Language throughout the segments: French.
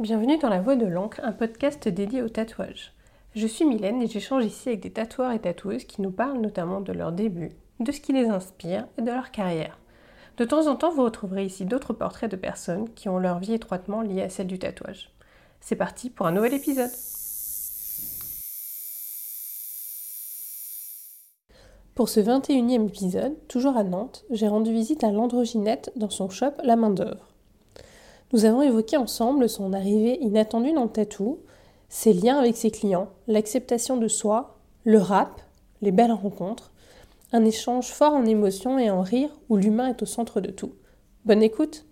Bienvenue dans La Voix de l'encre, un podcast dédié au tatouage. Je suis Mylène et j'échange ici avec des tatoueurs et tatoueuses qui nous parlent notamment de leur début, de ce qui les inspire et de leur carrière. De temps en temps, vous retrouverez ici d'autres portraits de personnes qui ont leur vie étroitement liée à celle du tatouage. C'est parti pour un nouvel épisode. Pour ce 21e épisode, toujours à Nantes, j'ai rendu visite à l'androginette dans son shop La Main d'œuvre. Nous avons évoqué ensemble son arrivée inattendue dans le tatou, ses liens avec ses clients, l'acceptation de soi, le rap, les belles rencontres, un échange fort en émotions et en rire où l'humain est au centre de tout. Bonne écoute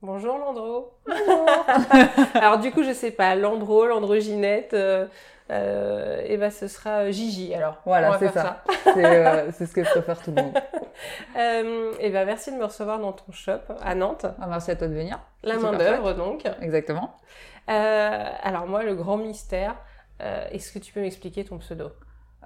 Bonjour Landro. Alors du coup, je sais pas, Landro, Landroginette, euh, euh, et ben ce sera Gigi. Alors voilà, c'est ça. Euh, c'est ce que je préfère tout le monde. euh, et ben merci de me recevoir dans ton shop à Nantes. Ah, merci à toi de venir. La main d'œuvre donc. Exactement. Euh, alors moi, le grand mystère, euh, est-ce que tu peux m'expliquer ton pseudo?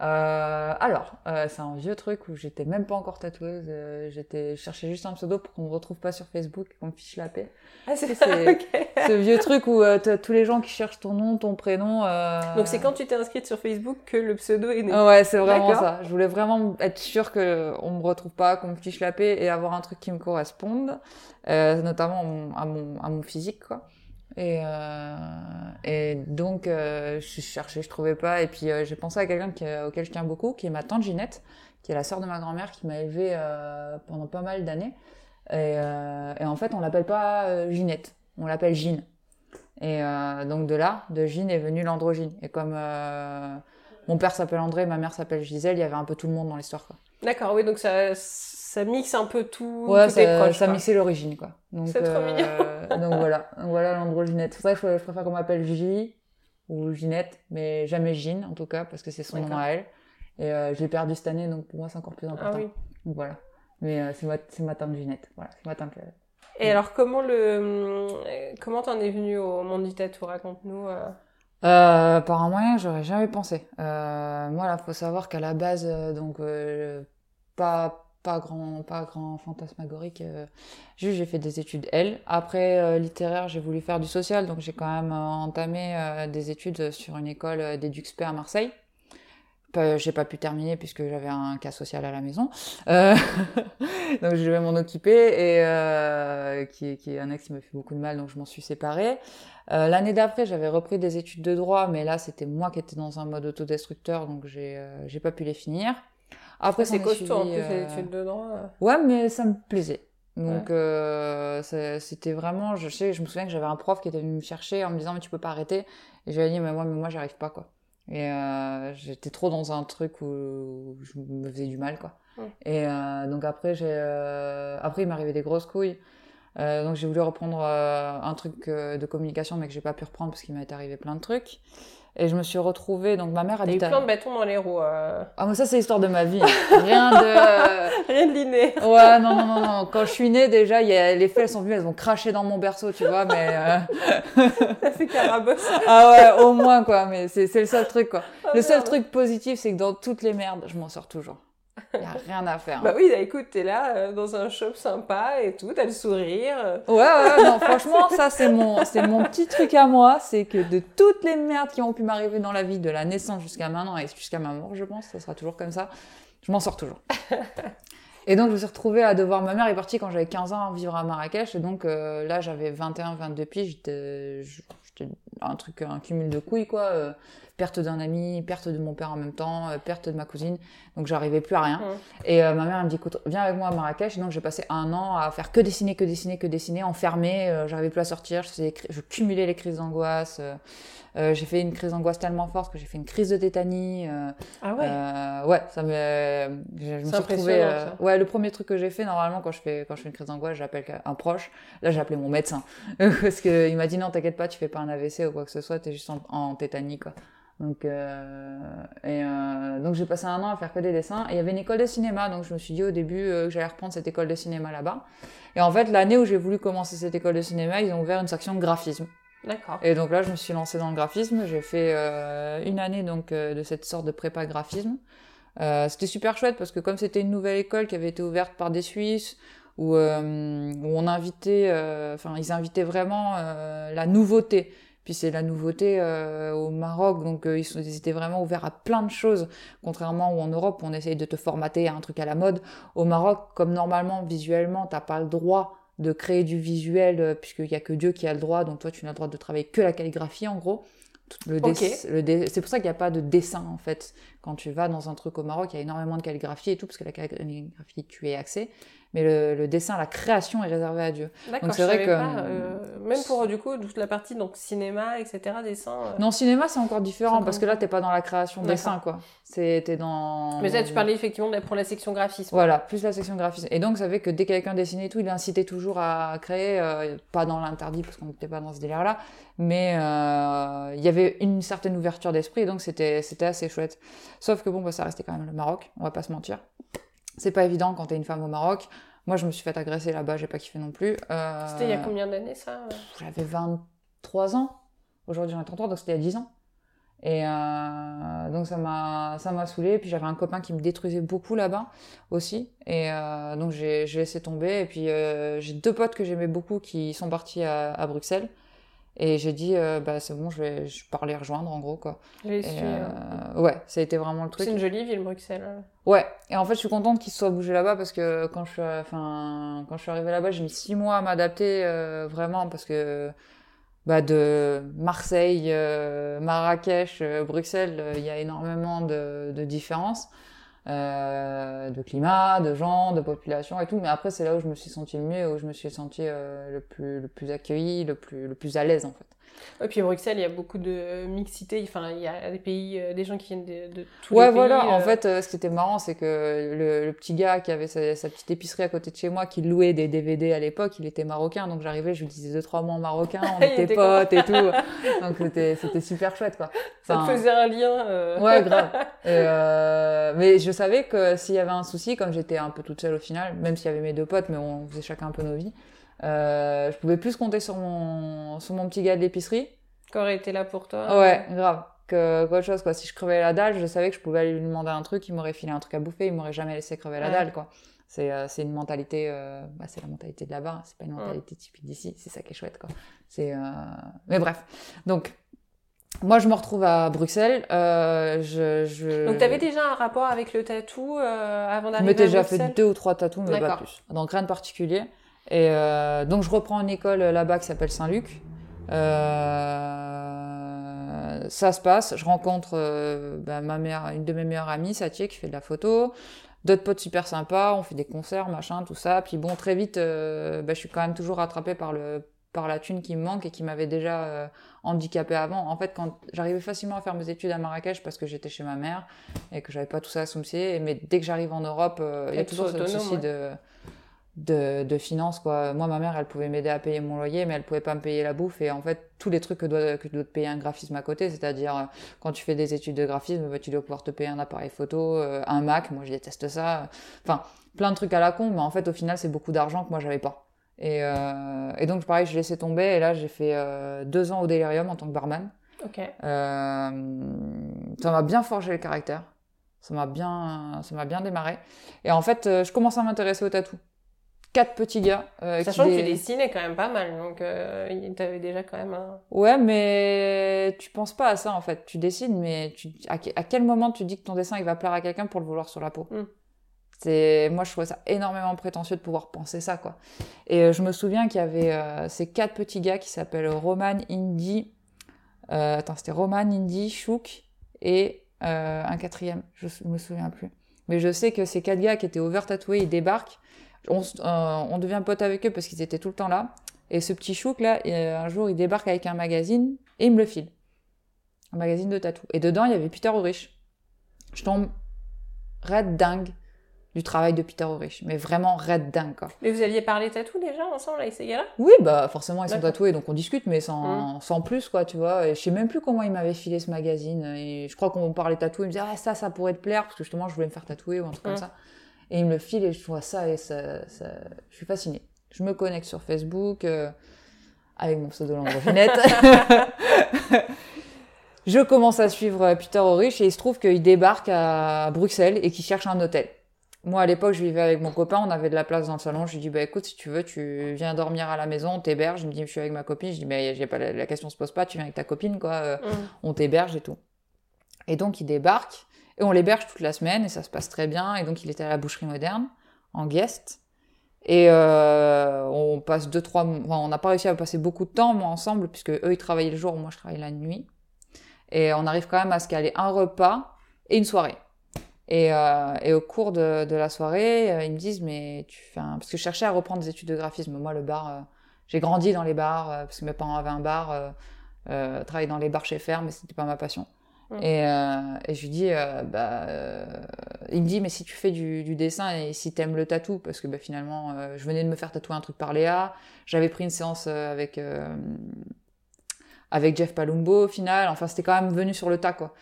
Euh, alors, euh, c'est un vieux truc où j'étais même pas encore tatoueuse. Euh, j'étais, je cherchais juste un pseudo pour qu'on me retrouve pas sur Facebook et qu'on me fiche la paix. Ah, c'est ça, ok. Ce vieux truc où euh, tous les gens qui cherchent ton nom, ton prénom. euh, Donc c'est quand tu t'es inscrite sur Facebook que le pseudo est né. Ouais, c'est vraiment ça. Je voulais vraiment être sûre que on me retrouve pas, qu'on me fiche la paix et avoir un truc qui me corresponde, euh, notamment à mon, à mon, à mon physique, quoi. Et, euh, et donc, euh, je cherchais, je trouvais pas. Et puis, euh, j'ai pensé à quelqu'un auquel je tiens beaucoup, qui est ma tante Ginette, qui est la sœur de ma grand-mère, qui m'a élevée pendant pas mal d'années. Et, en fait, on l'appelle pas Ginette, on l'appelle Gine. Et donc de là, de Gine est venu l'androgyne. Et comme mon père s'appelle André, ma mère s'appelle Gisèle, il y avait un peu tout le monde dans l'histoire. D'accord, oui, donc ça, ça mixe un peu tout. Ouais, tout ça, ça mixait l'origine, quoi. Donc, C'est trop euh, donc voilà, donc voilà l'androgynette. C'est vrai que je, préfère qu'on m'appelle Gigi ou Ginette, mais jamais Gine en tout cas, parce que c'est son nom à elle. Et euh, je l'ai perdu cette année, donc pour moi c'est encore plus important. Ah oui. Donc voilà. Mais euh, c'est ma, c'est ma tante Ginette. Voilà, c'est ma tante. Et alors comment le, comment t'en es venu au monde du tatou? Raconte-nous. euh. Euh, par un moyen, j'aurais jamais pensé. Euh, moi, là, faut savoir qu'à la base, donc pas pas grand pas grand fantasmagorique. Euh, juste, j'ai fait des études L. Après euh, littéraire, j'ai voulu faire du social, donc j'ai quand même euh, entamé des études sur une école d'EduxP à Marseille. J'ai pas pu terminer puisque j'avais un cas social à la maison, donc je devais m'en occuper et qui, qui est un ex qui me fait beaucoup de mal, donc je m'en suis séparée. L'année d'après, j'avais repris des études de droit, mais là, c'était moi qui étais dans un mode autodestructeur, donc j'ai pas pu les finir. Après, C'est costaud en plus les études de droit. Ouais, mais ça me plaisait. Donc euh, c'était vraiment, je sais, je me souviens que j'avais un prof qui était venu me chercher en me disant mais tu peux pas arrêter. Et j'avais dit mais moi, mais moi j'arrive pas quoi. Et euh, j'étais trop dans un truc où je me faisais du mal quoi. Ouais. Et euh, donc après j'ai, après il m'arrivait des grosses couilles. Donc j'ai voulu reprendre un truc de communication mais que j'ai pas pu reprendre parce qu'il m'est arrivé plein de trucs. Et je me suis retrouvée, donc ma mère T'as eu habite à... plein de bâtons dans les roues. euh. Ah mais ça c'est l'histoire de ma vie. Rien de... Rien de l'inné. Ouais, non, non, non, non. Quand je suis née, déjà, y a... les fées, elles sont venues, elles ont craché dans mon berceau, tu vois, mais... euh, Ça fait carabosse. Ah ouais, au moins, quoi, mais c'est c'est le seul truc, quoi. Oh, Le seul merde. truc positif, c'est que dans toutes les merdes, je m'en sors toujours. Il y a rien à faire. hein. Bah oui, bah, écoute, t'es là euh, dans un shop sympa et tout, t'as le sourire. euh. Ouais, ouais, non, franchement, ça, c'est mon, c'est mon petit truc à moi, c'est que de toutes les merdes qui ont pu m'arriver dans la vie, de la naissance jusqu'à maintenant et jusqu'à ma mort, je pense, ça sera toujours comme ça, je m'en sors toujours. Et donc, je me suis retrouvée à devoir. Ma mère est partie quand j'avais 15 ans vivre à Marrakech. Et donc, euh, là, j'avais 21, 22 pieds. J'étais j'étais un truc, un cumul de couilles, quoi. Perte d'un ami, perte de mon père en même temps, euh, perte de ma cousine. Donc, j'arrivais plus à rien. Et euh, ma mère, elle me dit, écoute, viens avec moi à Marrakech. Et donc, j'ai passé un an à faire que dessiner, que dessiner, que dessiner, enfermée. Euh, j'arrivais plus à sortir. Je, faisais je cumulais les crises d'angoisse. Euh, j'ai fait une crise d'angoisse tellement forte que j'ai fait une crise de tétanie. Ah ouais. ouais, ça me, je, je me suis retrouvée. ouais, le premier truc que j'ai fait normalement quand je fais quand je fais une crise d'angoisse, j'appelle un proche. Là, j'ai appelé mon médecin parce que il m'a dit non, t'inquiète pas, tu fais pas un AVC ou quoi que ce soit, t'es juste en, en tétanie quoi. Donc euh, et euh, donc j'ai passé un an à faire que des dessins et il y avait une école de cinéma, donc je me suis dit au début euh, que j'allais reprendre cette école de cinéma là-bas. Et en fait, l'année où j'ai voulu commencer cette école de cinéma, ils ont ouvert une section graphisme. D'accord. Et donc là, je me suis lancée dans le graphisme. J'ai fait euh, une année donc euh, de cette sorte de prépa graphisme. C'était super chouette parce que comme c'était une nouvelle école qui avait été ouverte par des Suisses, où, euh, où on invitait, euh, enfin ils invitaient vraiment la nouveauté. Puis c'est la nouveauté euh, au Maroc, donc ils, sont, ils, étaient vraiment ouverts à plein de choses, contrairement où en Europe on essaye de te formater à un truc à la mode. Au Maroc, comme normalement visuellement t'as pas le droit de créer du visuel puisqu'il y a que Dieu qui a le droit, donc toi tu n'as le droit de travailler que la calligraphie en gros. Le okay. le c'est pour ça qu'il n'y a pas de dessin en fait. Quand tu vas dans un truc au Maroc, il y a énormément de calligraphie et tout, parce que la calligraphie, tu es accès mais le, le, dessin, la création est réservée à Dieu. Donc c'est vrai que pas, euh, même pour du coup toute la partie donc cinéma, etc. Dessin. Euh... Non, cinéma c'est encore différent parce que là t'es pas dans la création dessin quoi. T'es dans. Mais ça tu parlais effectivement pour la section graphisme. Voilà, plus la section graphisme. Et donc ça fait que dès que quelqu'un dessinait tout, il incitait toujours à créer, euh, pas dans l'interdit parce qu'on n'était pas dans ce délire là, mais euh, il y avait une certaine ouverture d'esprit et donc c'était c'était assez chouette. Sauf que bon bah ça restait quand même le Maroc, on va pas se mentir. C'est pas évident quand t'es une femme au Maroc. Moi, je me suis fait agresser là-bas, j'ai pas kiffé non plus. Euh... C'était il y a combien d'années ça? J'avais 23 ans. Aujourd'hui, j'en ai 33, donc c'était il y a 10 ans. Et euh, donc ça m'a ça m'a saoulé. Puis j'avais un copain qui me détruisait beaucoup là-bas aussi. Et euh, donc j'ai laissé tomber. Et puis j'ai deux potes que j'aimais beaucoup qui sont partis à, à Bruxelles. Et j'ai dit, euh, bah, c'est bon, je vais je pars les rejoindre, en gros, quoi. Et, euh, ouais, ça a été vraiment le truc. C'est une jolie ville, Bruxelles. Ouais. Et en fait, je suis contente qu'ils se soient bougés là-bas parce que quand je suis, enfin, quand je suis arrivée là-bas, j'ai mis six mois à m'adapter, euh, vraiment, parce que, bah, de Marseille, euh, Marrakech, euh, Bruxelles, il y a énormément de, de différences. Euh, de climat, de gens, de population et tout. Mais après, c'est là où je me suis sentie le mieux, où je me suis sentie euh, le plus le plus accueillie, le plus le plus à l'aise en fait. Et puis à Bruxelles, il y a beaucoup de mixité. Enfin, il y a des pays, euh, des gens qui viennent de, de tous ouais, les pays. Ouais, voilà. euh... En fait, euh, ce qui était marrant, c'est que le, le, petit gars qui avait sa, sa, petite épicerie à côté de chez moi, qui louait des DVD à l'époque, il était marocain. Donc j'arrivais, je lui disais deux trois mots en marocain, on était, était potes et tout. donc c'était c'était super chouette quoi. Enfin, Ça te faisait un lien. Euh... Ouais, grave. et, euh, mais je savais que s'il y avait un souci, comme j'étais un peu toute seule au final, même s'il y avait mes deux potes, mais on faisait chacun un peu nos vies. Euh, je pouvais plus compter sur mon sur mon petit gars de l'épicerie qui aurait été là pour toi. Ouais, grave. Que qu'autre chose quoi. Si je crevais la dalle, je savais que je pouvais aller lui demander un truc, il m'aurait filé un truc à bouffer, il m'aurait jamais laissé crever la Ouais. dalle quoi. C'est euh, c'est une mentalité, euh, bah, c'est la mentalité de là-bas. C'est pas une mentalité typique d'ici. C'est ça qui est chouette quoi. C'est euh... mais bref. Donc moi je me retrouve à Bruxelles. Euh, je, je... Donc t'avais déjà un rapport avec le tatou euh, avant Je d'arriver à m'étais déjà Bruxelles? fait deux ou trois tatous, mais pas plus. Donc rien de particulier. Et euh, donc je reprends une école là-bas qui s'appelle Saint-Luc. Euh, ça se passe. Je rencontre euh, bah, ma meilleure, une de mes meilleures amies, Satie, qui fait de la photo. D'autres potes super sympas. On fait des concerts, machin, tout ça. Puis bon, très vite, euh, bah, je suis quand même toujours rattrapée par le par la thune qui me manque et qui m'avait déjà euh, handicapée avant. En fait, quand j'arrivais facilement à faire mes études à Marrakech parce que j'étais chez ma mère et que j'avais pas tout ça à soucier, mais dès que j'arrive en Europe, euh, il y a toujours ce souci ouais. de de, de finances quoi. Moi ma mère elle pouvait m'aider à payer mon loyer mais elle pouvait pas me payer la bouffe et en fait tous les trucs que doit que doit te payer un graphisme à côté, c'est-à-dire euh, quand tu fais des études de graphisme, bah, tu dois pouvoir te payer un appareil photo, euh, un Mac, moi je déteste ça. Enfin, plein de trucs à la con mais en fait au final c'est beaucoup d'argent que moi j'avais pas. Et, euh, et donc pareil, je laissais tomber et là j'ai fait euh, deux ans au Delirium en tant que barman. Ok. Euh, ça m'a bien forgé le caractère. Ça m'a bien, ça m'a bien démarré. Et en fait, je commence à m'intéresser au tatou. Quatre petits gars. euh, Sachant qui que tu dessinais quand même pas mal, donc euh, t'avais déjà quand même un... Ouais, mais tu penses pas à ça en fait. Tu dessines, mais tu... à, que- à quel moment tu dis que ton dessin il va plaire à quelqu'un pour le vouloir sur la peau? Mm. C'est moi je trouvais ça énormément prétentieux de pouvoir penser ça quoi. Et euh, je me souviens qu'il y avait euh, ces quatre petits gars qui s'appellent Roman, Indy, euh, attends c'était Roman, Indy, Chouk et euh, un quatrième, je me souviens plus. Mais je sais que ces quatre gars qui étaient over tatoués, ils débarquent. On, euh, on devient pote avec eux parce qu'ils étaient tout le temps là. Et ce petit chouk là, un jour il débarque avec un magazine et il me le file. Un magazine de tatou. Et dedans il y avait Peter Ulrich. Je tombe red dingue du travail de Peter Ulrich. Mais vraiment red dingue quoi. Mais vous aviez parlé tatou déjà ensemble avec ces gars-là? Oui, bah forcément ils sont tatoués donc on discute mais sans, sans plus quoi, tu vois. Et je sais même plus comment il m'avait filé ce magazine. Et je crois qu'on parlait tatou, il me disait ah ça ça pourrait te plaire parce que justement je voulais me faire tatouer ou un truc Mm. comme ça. Et il me le file et je vois ça et ça, ça... je suis fascinée. Je me connecte sur Facebook euh, avec mon pseudo Landroginette. Je commence à suivre Peter Orich et il se trouve qu'il débarque à Bruxelles et qu'il cherche un hôtel. Moi, à l'époque, je vivais avec mon copain, on avait de la place dans le salon. Je lui dis, bah écoute, si tu veux, tu viens dormir à la maison, on t'héberge. Il me dit, je suis avec ma copine. Je dis, mais pas la, question se pose pas, tu viens avec ta copine, quoi. Euh, mm. On t'héberge et tout. Et donc, il débarque on l'héberge toute la semaine et ça se passe très bien. Et donc, il était à la boucherie moderne en guest. Et euh, on passe deux, trois, enfin, on n'a pas réussi à passer beaucoup de temps, moi, ensemble, puisque eux, ils travaillaient le jour, moi, je travaillais la nuit. Et on arrive quand même à se caler un repas et une soirée. Et, euh, au cours de, la soirée, euh, ils me disent, mais tu fais un... Parce que je cherchais à reprendre des études de graphisme. Moi, le bar, j'ai grandi dans les bars, parce que mes parents avaient un bar, travaillé dans les bars chez Fer, mais c'était pas ma passion. Et, et, je lui dis, bah, il me dit, mais si tu fais du, dessin et si t'aimes le tatou, parce que bah, finalement, je venais de me faire tatouer un truc par Léa, j'avais pris une séance avec avec Jeff Palumbo au final, enfin c'était quand même venu sur le tas quoi.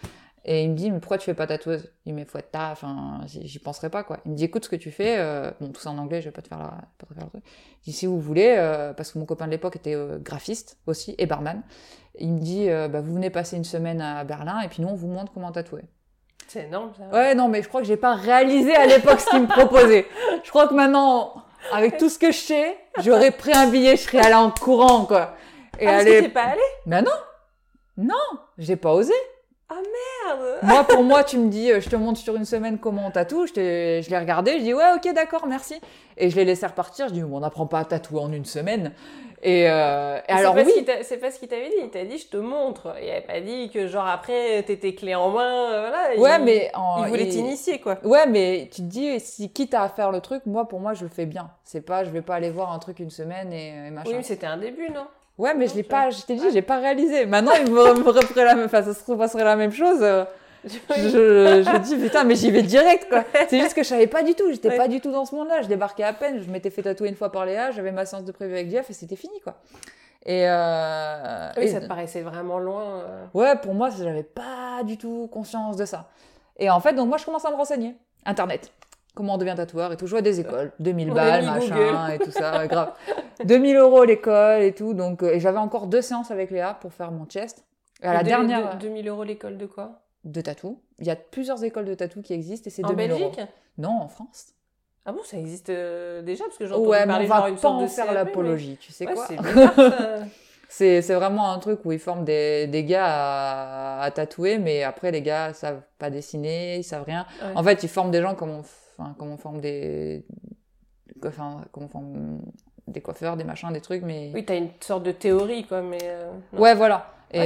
Et il me dit, mais pourquoi tu fais pas tatoueuse? Il me dit, mais faut être ta, enfin, j'y penserai pas, quoi. Il me dit, écoute ce que tu fais, euh... bon, tout ça en anglais, je vais pas te faire, la... pas te faire le truc. Il dit, si vous voulez, euh... parce que mon copain de l'époque était euh, graphiste aussi, et barman. Il me dit, euh, bah, vous venez passer une semaine à Berlin, et puis nous, on vous montre comment tatouer. C'est énorme, ça. Ouais, non, mais je crois que j'ai pas réalisé à l'époque ce qu'il me proposait. Je crois que maintenant, avec tout ce que je sais, j'aurais pris un billet, je serais allé en courant, quoi. Et ah, aller... pas allé? Ben non Non, j'ai pas osé. Ah merde Moi, pour moi, tu me dis, euh, je te montre sur une semaine comment on tatoue. Je, je l'ai regardé, je dis, ouais, ok, d'accord, merci. Et je l'ai laissé repartir. Je dis, bon, on n'apprend pas à tatouer en une semaine. Et, euh, et alors oui. C'est pas ce qu'il t'avait dit. Il t'a dit, je te montre. Il avait pas dit que genre après, t'étais clé en main. Euh, voilà. Ouais, mais il voulait t'initier quoi. Ouais, mais tu te dis, si quitte à faire le truc, moi, pour moi, je le fais bien. C'est pas, je vais pas aller voir un truc une semaine et, et machin. Oui, mais c'était un début, non? Ouais, mais je l'ai pas, je t'ai dit, j'ai pas réalisé. Maintenant, il me, me la même, enfin, ça se serait la même chose. Euh, je, je, dis, putain, mais j'y vais direct, quoi. C'est juste que je savais pas du tout, j'étais pas du tout dans ce monde-là. Je débarquais à peine, je m'étais fait tatouer une fois par Léa, j'avais ma séance de prévu avec Jeff et c'était fini, quoi. Et, euh, oui, ça te paraissait vraiment loin. Euh. Ouais, pour moi, j'avais pas du tout conscience de ça. Et en fait, donc moi, je commence à me renseigner. Internet comment on devient tatoueur et tout. Je vois des écoles, 2000 balles, machin, et tout ça, grave. 2000 euros l'école et tout. Donc, euh, et j'avais encore deux séances avec Léa pour faire mon chest. Et à la dernière. 2000 euros l'école de quoi? De tatou. Il y a plusieurs écoles de tatou qui existent et c'est 2000 euros. En Belgique Non, en France. Ah bon, ça existe euh, déjà parce que j'entends ouais, parler on va genre une sorte de faire l'apologie, tu sais quoi C'est c'est vraiment un truc où ils forment des, des gars à, à, tatouer, mais après les gars savent pas dessiner, ils savent rien. En fait, ils forment des gens comme on enfin, comment on forme des, enfin, comment on forme des coiffeurs, des machins, des trucs, mais. Oui, t'as une sorte de théorie, quoi, mais. Euh, ouais, voilà. Et,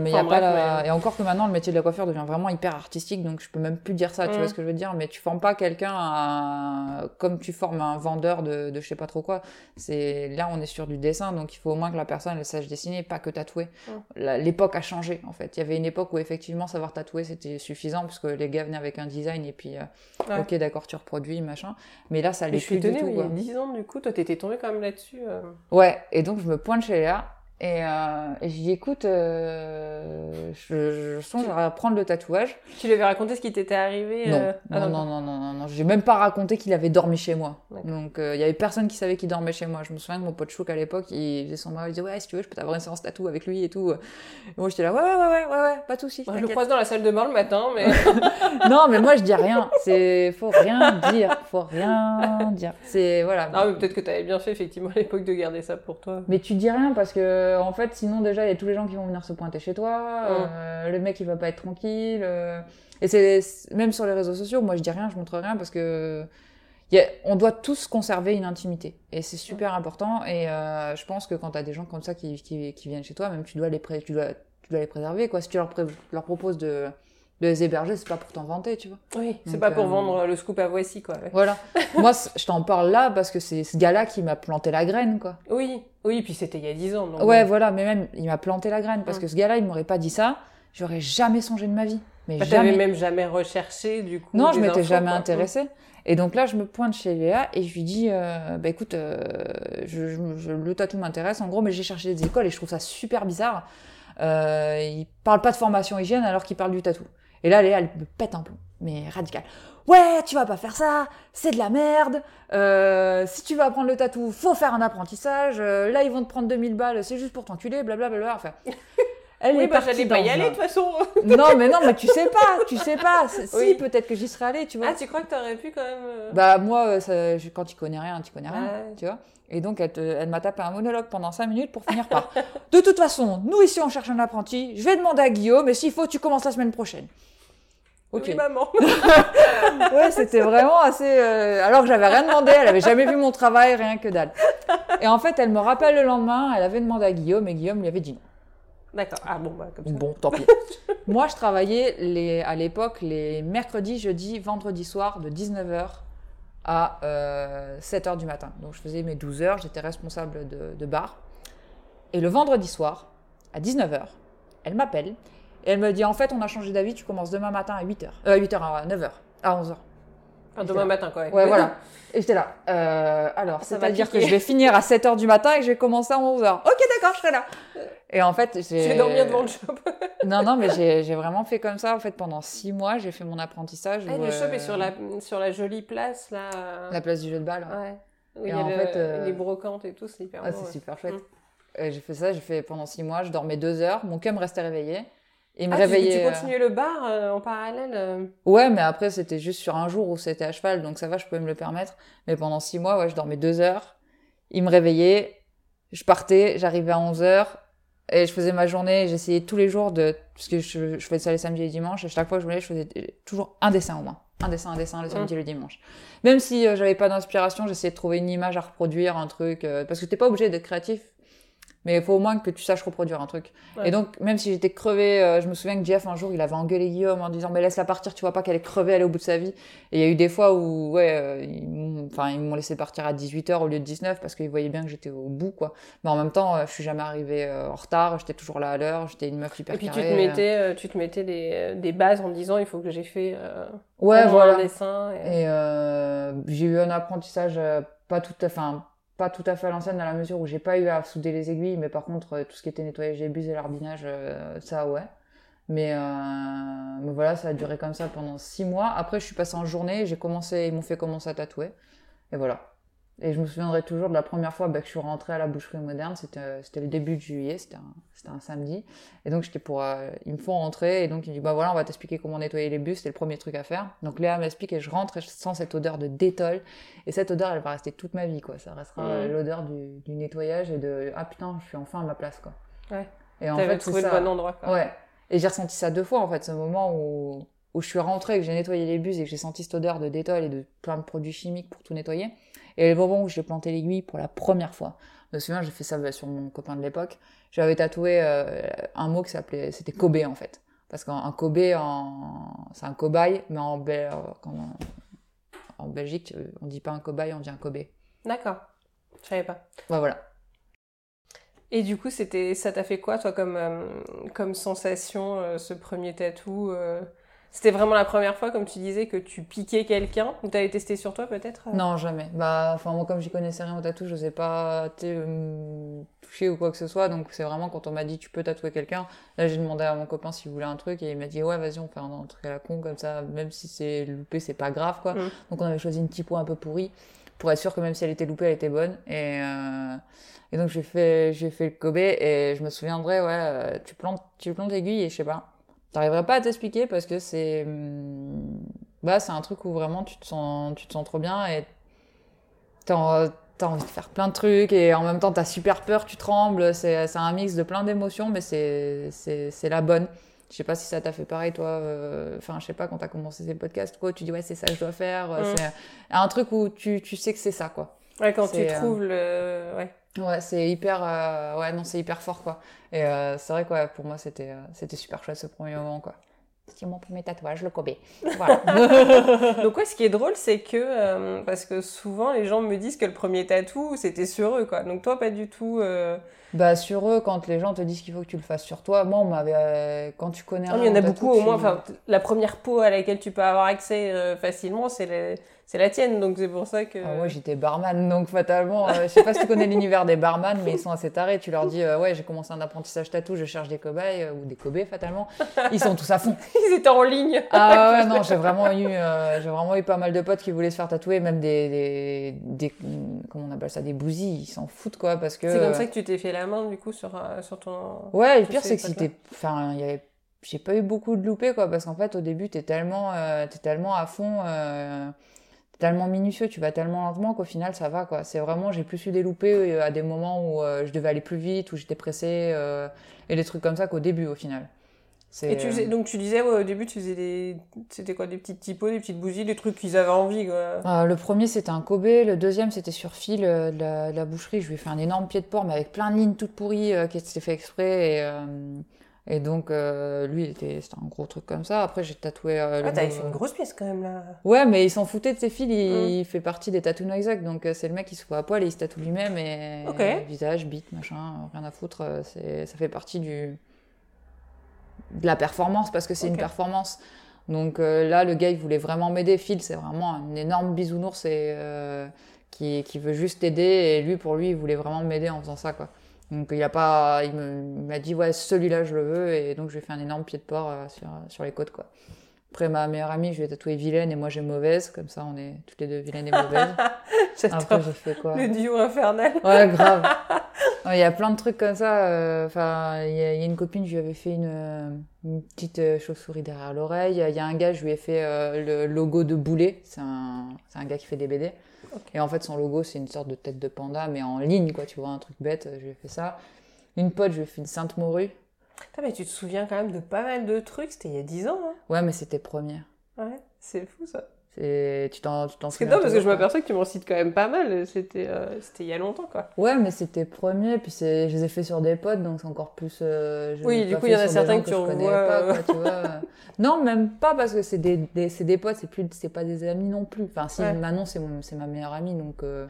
mais y a pas et encore que maintenant le métier de la coiffure devient vraiment hyper artistique donc je peux même plus dire ça tu vois mm. ce que je veux dire mais tu formes pas quelqu'un comme tu formes un vendeur de, de je sais pas trop quoi. C'est là on est sur du dessin donc il faut au moins que la personne elle sache dessiner pas que tatouer. Mm. l'époque a changé en fait. Il y avait une époque où effectivement savoir tatouer c'était suffisant parce que les gars venaient avec un design et puis euh, ok d'accord tu reproduis machin. Mais là ça l'est plus du tout il y a 10 ans du coup toi t'étais tombé quand même là-dessus euh. ouais et donc je me pointe chez Léa et, euh, et j'ai dit, écoute, euh, je, je songe à prendre le tatouage. Tu lui avais raconté ce qui t'était arrivé euh... non, non, non, non, non, non, non, J'ai même pas raconté qu'il avait dormi chez moi. Donc, euh, il y avait personne qui savait qu'il dormait chez moi. Je me souviens que mon pote Chouk à l'époque, il faisait son mari, il disait, ouais, si tu veux, je peux t'avoir une séance tatou avec lui et tout. Et moi, j'étais là, ouais, ouais, ouais, ouais, ouais, pas de soucis. je le croise dans la salle de bain le matin, mais. non, mais moi, je dis rien. C'est, faut rien dire. Faut rien dire. C'est, voilà. Ah, mais peut-être que t'avais bien fait, effectivement, à l'époque de garder ça pour toi. Mais tu dis rien parce que, en fait, sinon déjà il y a tous les gens qui vont venir se pointer chez toi, euh, le mec il va pas être tranquille. Euh. Et c'est même sur les réseaux sociaux, moi je dis rien, je montre rien parce que y a, on doit tous conserver une intimité et c'est super important. Et euh, je pense que quand tu as des gens comme ça qui, qui, qui, viennent chez toi, même tu dois les, pré tu dois, tu dois les préserver. Quoi. Si tu leur, leur proposes de les héberger, c'est pas pour t'en vanter, tu vois. Oui, c'est pas pour euh, vendre le scoop à voici, quoi. Voilà. Moi, je t'en parle là parce que c'est ce gars-là qui m'a planté la graine, quoi. Oui, oui, puis c'était il y a dix ans. Donc ouais, voilà, mais même, il m'a planté la graine parce que ce gars-là, il m'aurait pas dit ça, j'aurais jamais songé de ma vie. Mais bah, jamais. même jamais recherché, du coup. Non, je m'étais jamais intéressée. Et donc là, je me pointe chez Léa et je lui dis, euh, bah écoute, euh, je, je, le tatou m'intéresse en gros, mais j'ai cherché des écoles et je trouve ça super bizarre. Euh, il parle pas de formation hygiène alors qu'il parle du tatou. Et là, Léa, elle me pète un plomb, mais radical. Ouais, tu vas pas faire ça, c'est de la merde. Euh, si tu veux apprendre le tatou, faut faire un apprentissage. Euh, là, ils vont te prendre 2000 balles, c'est juste pour t'enculer, blablabla. Enfin, Elle oui, est bah, j'allais pas y aller de toute façon. Non, mais non, mais tu sais pas, tu sais pas. Si, Oui. peut-être que j'y serais allée, tu vois. Ah, tu crois que t'aurais pu quand même. euh, Bah moi, ça- je- quand tu connais rien, tu connais rien, Ouais. tu vois. Et donc elle, elle m'a tapé un monologue pendant 5 minutes pour finir par De toute façon, nous ici on cherche un apprenti, je vais demander à Guillaume, et s'il faut, tu commences la semaine prochaine. Ok. Oui, maman. Ouais, c'était vraiment assez. euh, Alors que j'avais rien demandé, elle avait jamais vu mon travail, rien que dalle. Et en fait, elle me rappelle le lendemain, elle avait demandé à Guillaume, et Guillaume lui avait dit non. D'accord. Ah bon, bah, comme ça. Bon, tant pis. Moi, je travaillais les, à l'époque les mercredis, jeudis, vendredis soir de 19h à 7h du matin. Donc, je faisais mes 12 heures, j'étais responsable de, de bar. Et le vendredi soir, à 19h, elle m'appelle et elle me dit En fait, on a changé d'avis, tu commences demain matin à 8h. Euh, 8h, à 9h, à 11h. Enfin, demain matin, quoi. Ouais, voilà. Et j'étais là. Euh, alors, c'est-à-dire que je vais finir à 7h du matin et que je vais commencer à 11h. Ok, d'accord, je serai là. Et en fait, j'ai. Je vais dormir devant le shop. Non, non, mais j'ai vraiment fait comme ça. En fait, pendant six mois, j'ai fait mon apprentissage. Ah, où, le shop euh, est sur la, sur la jolie place, là. la place du jeu de balle. ouais. Où il Et y a en le- fait, euh, les brocantes et tout, c'est hyper Ah, c'est ouais. super chouette. Mm. Et J'ai fait ça, j'ai fait pendant six mois. Je dormais deux heures. Mon cœur me restait réveillé. Et il me Ah, tu- réveillait. tu, euh, continuais le bar euh, en parallèle euh, Ouais, mais après, c'était juste sur un jour où c'était à cheval, donc ça va, je pouvais me le permettre. Mais pendant six mois, ouais, je dormais deux heures. Il me réveillait, je partais, j'arrivais à 11 heures, et je faisais ma journée, j'essayais tous les jours de, parce que je, je faisais ça les samedis et les dimanches, et chaque fois que je voulais, je faisais toujours un dessin au moins. Un dessin, un dessin, le samedi et le dimanche. Même si euh, j'avais pas d'inspiration, j'essayais de trouver une image à reproduire, un truc, euh, parce que t'es pas obligé d'être créatif. Mais il faut au moins que tu saches reproduire un truc. Ouais. Et donc, même si j'étais crevée, euh, je me souviens que Jeff, un jour, il avait engueulé Guillaume en disant Mais laisse-la partir, tu vois pas qu'elle est crevée, elle est au bout de sa vie. Et il y a eu des fois où, ouais, euh, ils m'ont- enfin, ils m'ont laissé partir à 18h au lieu de 19 parce qu'ils voyaient bien que j'étais au bout, quoi. Mais en même temps, euh, je suis jamais arrivée euh, en retard, j'étais toujours là à l'heure, j'étais une meuf hyper Et puis tu te mettais, tu te mettais des, des bases en disant il faut que j'ai fait euh, Ouais, voilà. un dessin. et- Et euh, j'ai eu un apprentissage pas tout à fait, enfin, pas tout à fait à l'ancienne dans la mesure où j'ai pas eu à souder les aiguilles, mais par contre euh, tout ce qui était nettoyage des bus et l'arbinage, euh, ça ouais. Mais, euh, mais voilà, ça a duré comme ça pendant six mois. Après, je suis passée en journée, j'ai commencé, ils m'ont fait commencer à tatouer, et voilà. Et je me souviendrai toujours de la première fois bah, que je suis rentrée à la boucherie moderne, c'était euh, le début de juillet, c'était un, un samedi. Et donc j'étais pour, euh, ils me font rentrer et donc ils me disent bah voilà on va t'expliquer comment nettoyer les bus, c'était le premier truc à faire. Donc Léa m'explique et je rentre et je sens cette odeur de détol et cette odeur elle va rester toute ma vie quoi. Ça restera euh, l'odeur du, du nettoyage et de ah putain je suis enfin à ma place quoi. Ouais. Et en fait trouvé le ça. bon endroit. Quoi. Ouais. Et j'ai ressenti ça deux fois en fait, ce moment où où je suis rentrée, que j'ai nettoyé les bus et que j'ai senti cette odeur de détol et de plein de produits chimiques pour tout nettoyer. Et le moment où j'ai planté l'aiguille pour la première fois. Je me souviens, j'ai fait ça sur mon copain de l'époque. J'avais tatoué euh, un mot qui s'appelait, c'était Kobe en fait. Parce qu'un un Kobe, en... c'est un cobaye, mais en, Bel- euh, en Belgique, euh, on dit pas un cobaye, on dit un Kobe. D'accord. Je savais pas. Bah voilà. Et du coup, c'était, ça t'a fait quoi, toi, comme, euh, comme sensation, euh, ce premier tatou C'était vraiment la première fois, comme tu disais, que tu piquais quelqu'un Ou t'avais testé sur toi, peut-être Non, jamais. Bah, enfin, moi, comme j'y connaissais rien au tatou, je sais pas me toucher ou quoi que ce soit. Donc, c'est vraiment quand on m'a dit tu peux tatouer quelqu'un. Là, j'ai demandé à mon copain s'il voulait un truc et il m'a dit ouais, vas-y, on fait un, un truc à la con comme ça. Même si c'est loupé, c'est pas grave, quoi. Mm. Donc, on avait choisi une typo un peu pourrie pour être sûr que même si elle était loupée, elle était bonne. Et, euh, et donc, j'ai fait, j'ai fait le Kobe et je me souviendrai, ouais, euh, tu plantes, tu plantes l'aiguille et je sais pas. T'arriverais pas à t'expliquer parce que c'est, hum, bah, c'est un truc où vraiment tu te sens, tu te sens trop bien et t'as t'as envie de faire plein de trucs et en même temps t'as super peur, tu trembles. C'est c'est un mix de plein d'émotions, mais c'est c'est c'est la bonne. Je sais pas si ça t'a fait pareil toi. euh, Enfin, je sais pas quand t'as commencé ces podcasts, quoi. Tu dis ouais c'est ça que je dois faire. euh, Mm. C'est un truc où tu tu sais que c'est ça quoi. Ouais, quand tu euh, trouves le... Ouais. Ouais, c'est hyper, euh, ouais, non, c'est hyper fort, quoi. Et euh, c'est vrai, quoi, pour moi, c'était, euh, c'était super chouette ce premier moment, quoi. C'était mon premier tatouage, le Kobe. Voilà. Donc ouais, ce qui est drôle, c'est que... euh, parce que souvent, les gens me disent que le premier tatou, c'était sur eux, quoi. Donc toi, pas du tout... euh, bah, sur eux, quand les gens te disent qu'il faut que tu le fasses sur toi, moi, on m'avait, euh, quand tu connais un il y en a tatou, beaucoup, au moins. Enfin, la première peau à laquelle tu peux avoir accès euh, facilement, c'est les- c'est la tienne, donc c'est pour ça que. Ah, moi, j'étais barman, donc fatalement, euh, je sais pas si tu connais l'univers des barman, mais ils sont assez tarés. Tu leur dis, euh, ouais, j'ai commencé un apprentissage tatou, je cherche des cobayes euh, ou des cobés, fatalement. Ils sont tous à fond. Ils étaient en ligne. Ah ouais, non, j'ai vraiment eu, j'ai vraiment eu pas mal de potes qui voulaient se faire tatouer, même des, des, des comment on appelle ça, des bousilles. Ils s'en foutent, quoi, parce que. C'est comme ça que tu t'es fait la main, du coup, sur, sur ton. Ouais, le pire, c'est que si t'es, enfin, il y avait j'ai pas eu beaucoup de loupés quoi parce qu'en fait au début t'es tellement es tellement à fond tellement minutieux, tu vas tellement lentement qu'au final ça va quoi. C'est vraiment, j'ai plus eu des loupés euh, à des moments où euh, je devais aller plus vite, où j'étais pressée euh, et des trucs comme ça qu'au début au final. Et tu faisais, donc tu disais au début tu faisais des, c'était quoi des petites typos, des petites bougies, des trucs qu'ils avaient envie quoi. le premier c'était un Kobe, le deuxième c'était sur fil de la, boucherie. Je lui ai fait un énorme pied de porc mais avec plein de lignes toutes pourries qui étaient fait exprès et et donc, euh, lui, c'était un gros truc comme ça. Après, j'ai tatoué. Euh, ah, t'avais fait une grosse pièce quand même là. Ouais, mais il s'en foutait de ses fils. Il, mm. fait partie des tatous exact. Donc, euh, c'est le mec qui se voit à poil et il se tatoue lui-même. Et visage, bite, machin, rien à foutre. Ça fait partie du de la performance parce que c'est une performance. Donc là, le gars, il voulait vraiment m'aider. Phil, c'est vraiment un énorme bisounours et, qui, qui veut juste aider. Et lui, pour lui, il voulait vraiment m'aider en faisant ça, quoi. Donc il a pas, il m'a dit ouais celui-là je le veux et donc je lui ai fait un énorme pied de porc euh, sur, sur les côtes quoi. Après ma meilleure amie je lui ai tatoué vilaine et moi j'ai mauvaise comme ça on est toutes les deux vilaines et mauvaises. Après j'ai fait quoi? Le duo infernal. Ouais grave. Il y a plein de trucs comme ça. Euh, enfin il y, a une copine je lui avais fait une, une petite euh, chauve-souris derrière l'oreille. Il y a un gars je lui ai fait le logo de Boulet. C'est un, un gars qui fait des BD. Et en fait, son logo, c'est une sorte de tête de panda, mais en ligne, quoi. Tu vois, un truc bête. Je lui ai fait ça. Une pote, je lui ai fait une Sainte Morue. Mais tu te souviens quand même de pas mal de trucs. C'était il y a 10 ans. Hein ouais, mais c'était première. Ouais, c'est fou ça. Tu t'en souviens C'est non, parce que je m'aperçois que tu m'en cites quand même pas mal. C'était euh, c'était il y a longtemps, quoi. Ouais, mais c'était premier, puis je les ai fait sur des potes, donc c'est encore plus. Euh, oui, du coup, il y en a certains que, tu revois. Pas, quoi, tu vois. non, même pas parce que c'est des, des, des potes, c'est plus c'est pas des amis non plus. Enfin, si Manon, c'est ma meilleure amie, donc. Euh...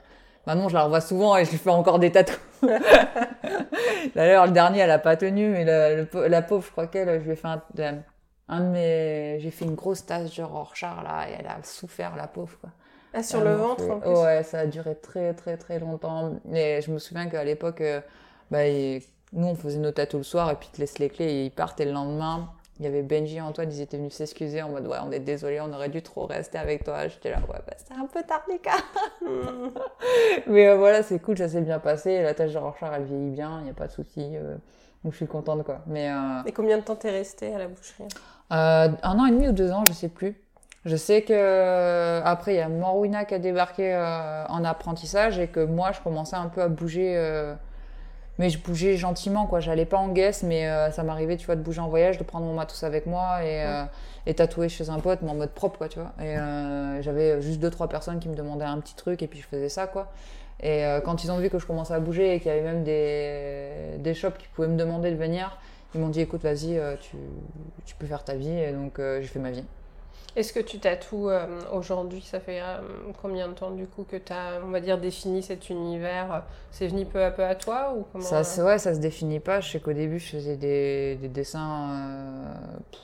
Manon, je la revois souvent et je lui fais encore des tatous. D'ailleurs, le dernier, elle a pas tenu, mais la, la pauvre, je crois qu'elle, je lui ai fait un, un de mes j'ai fait une grosse tasse genre hors char là et elle a souffert la pauvre quoi ah, sur le ventre en plus. ouais ça a duré très très très longtemps et je me souviens qu'à l'époque euh, bah, nous on faisait nos tatous le soir et puis tu laisses les clés et ils partent et le lendemain il y avait Benji et Antoine, ils étaient venus s'excuser en mode ouais, on est désolé, on aurait dû trop rester avec toi. J'étais là, ouais, bah c'est un peu tard les gars. Mais euh, voilà, c'est cool, ça s'est bien passé. La tâche de Rorschach, elle vieillit bien, il n'y a pas de souci. Euh, donc je suis contente quoi. Mais, Et combien de temps t'es resté à la boucherie? Euh, un an et demi ou deux ans, je sais plus. Je sais que euh, après il y a Morwina qui a débarqué euh, en apprentissage et que moi je commençais un peu à bouger, mais je bougeais gentiment quoi. J'allais pas en guest, mais ça m'arrivait tu vois de bouger en voyage, de prendre mon matos avec moi et, et tatouer chez un pote, mais en mode propre quoi tu vois. Et j'avais juste deux trois personnes qui me demandaient un petit truc et puis je faisais ça quoi. Et quand ils ont vu que je commençais à bouger et qu'il y avait même des, des shops qui pouvaient me demander de venir, ils m'ont dit écoute, vas-y, euh, tu, tu, peux faire ta vie. Et donc, euh, j'ai fait ma vie. Est-ce que tu tatoues euh, aujourd'hui? Ça fait combien de temps du coup que tu as, on va dire, défini cet univers? C'est venu peu à peu à toi ou comment? Ça, Ouais, ça se définit pas. Je sais qu'au début, je faisais des, des dessins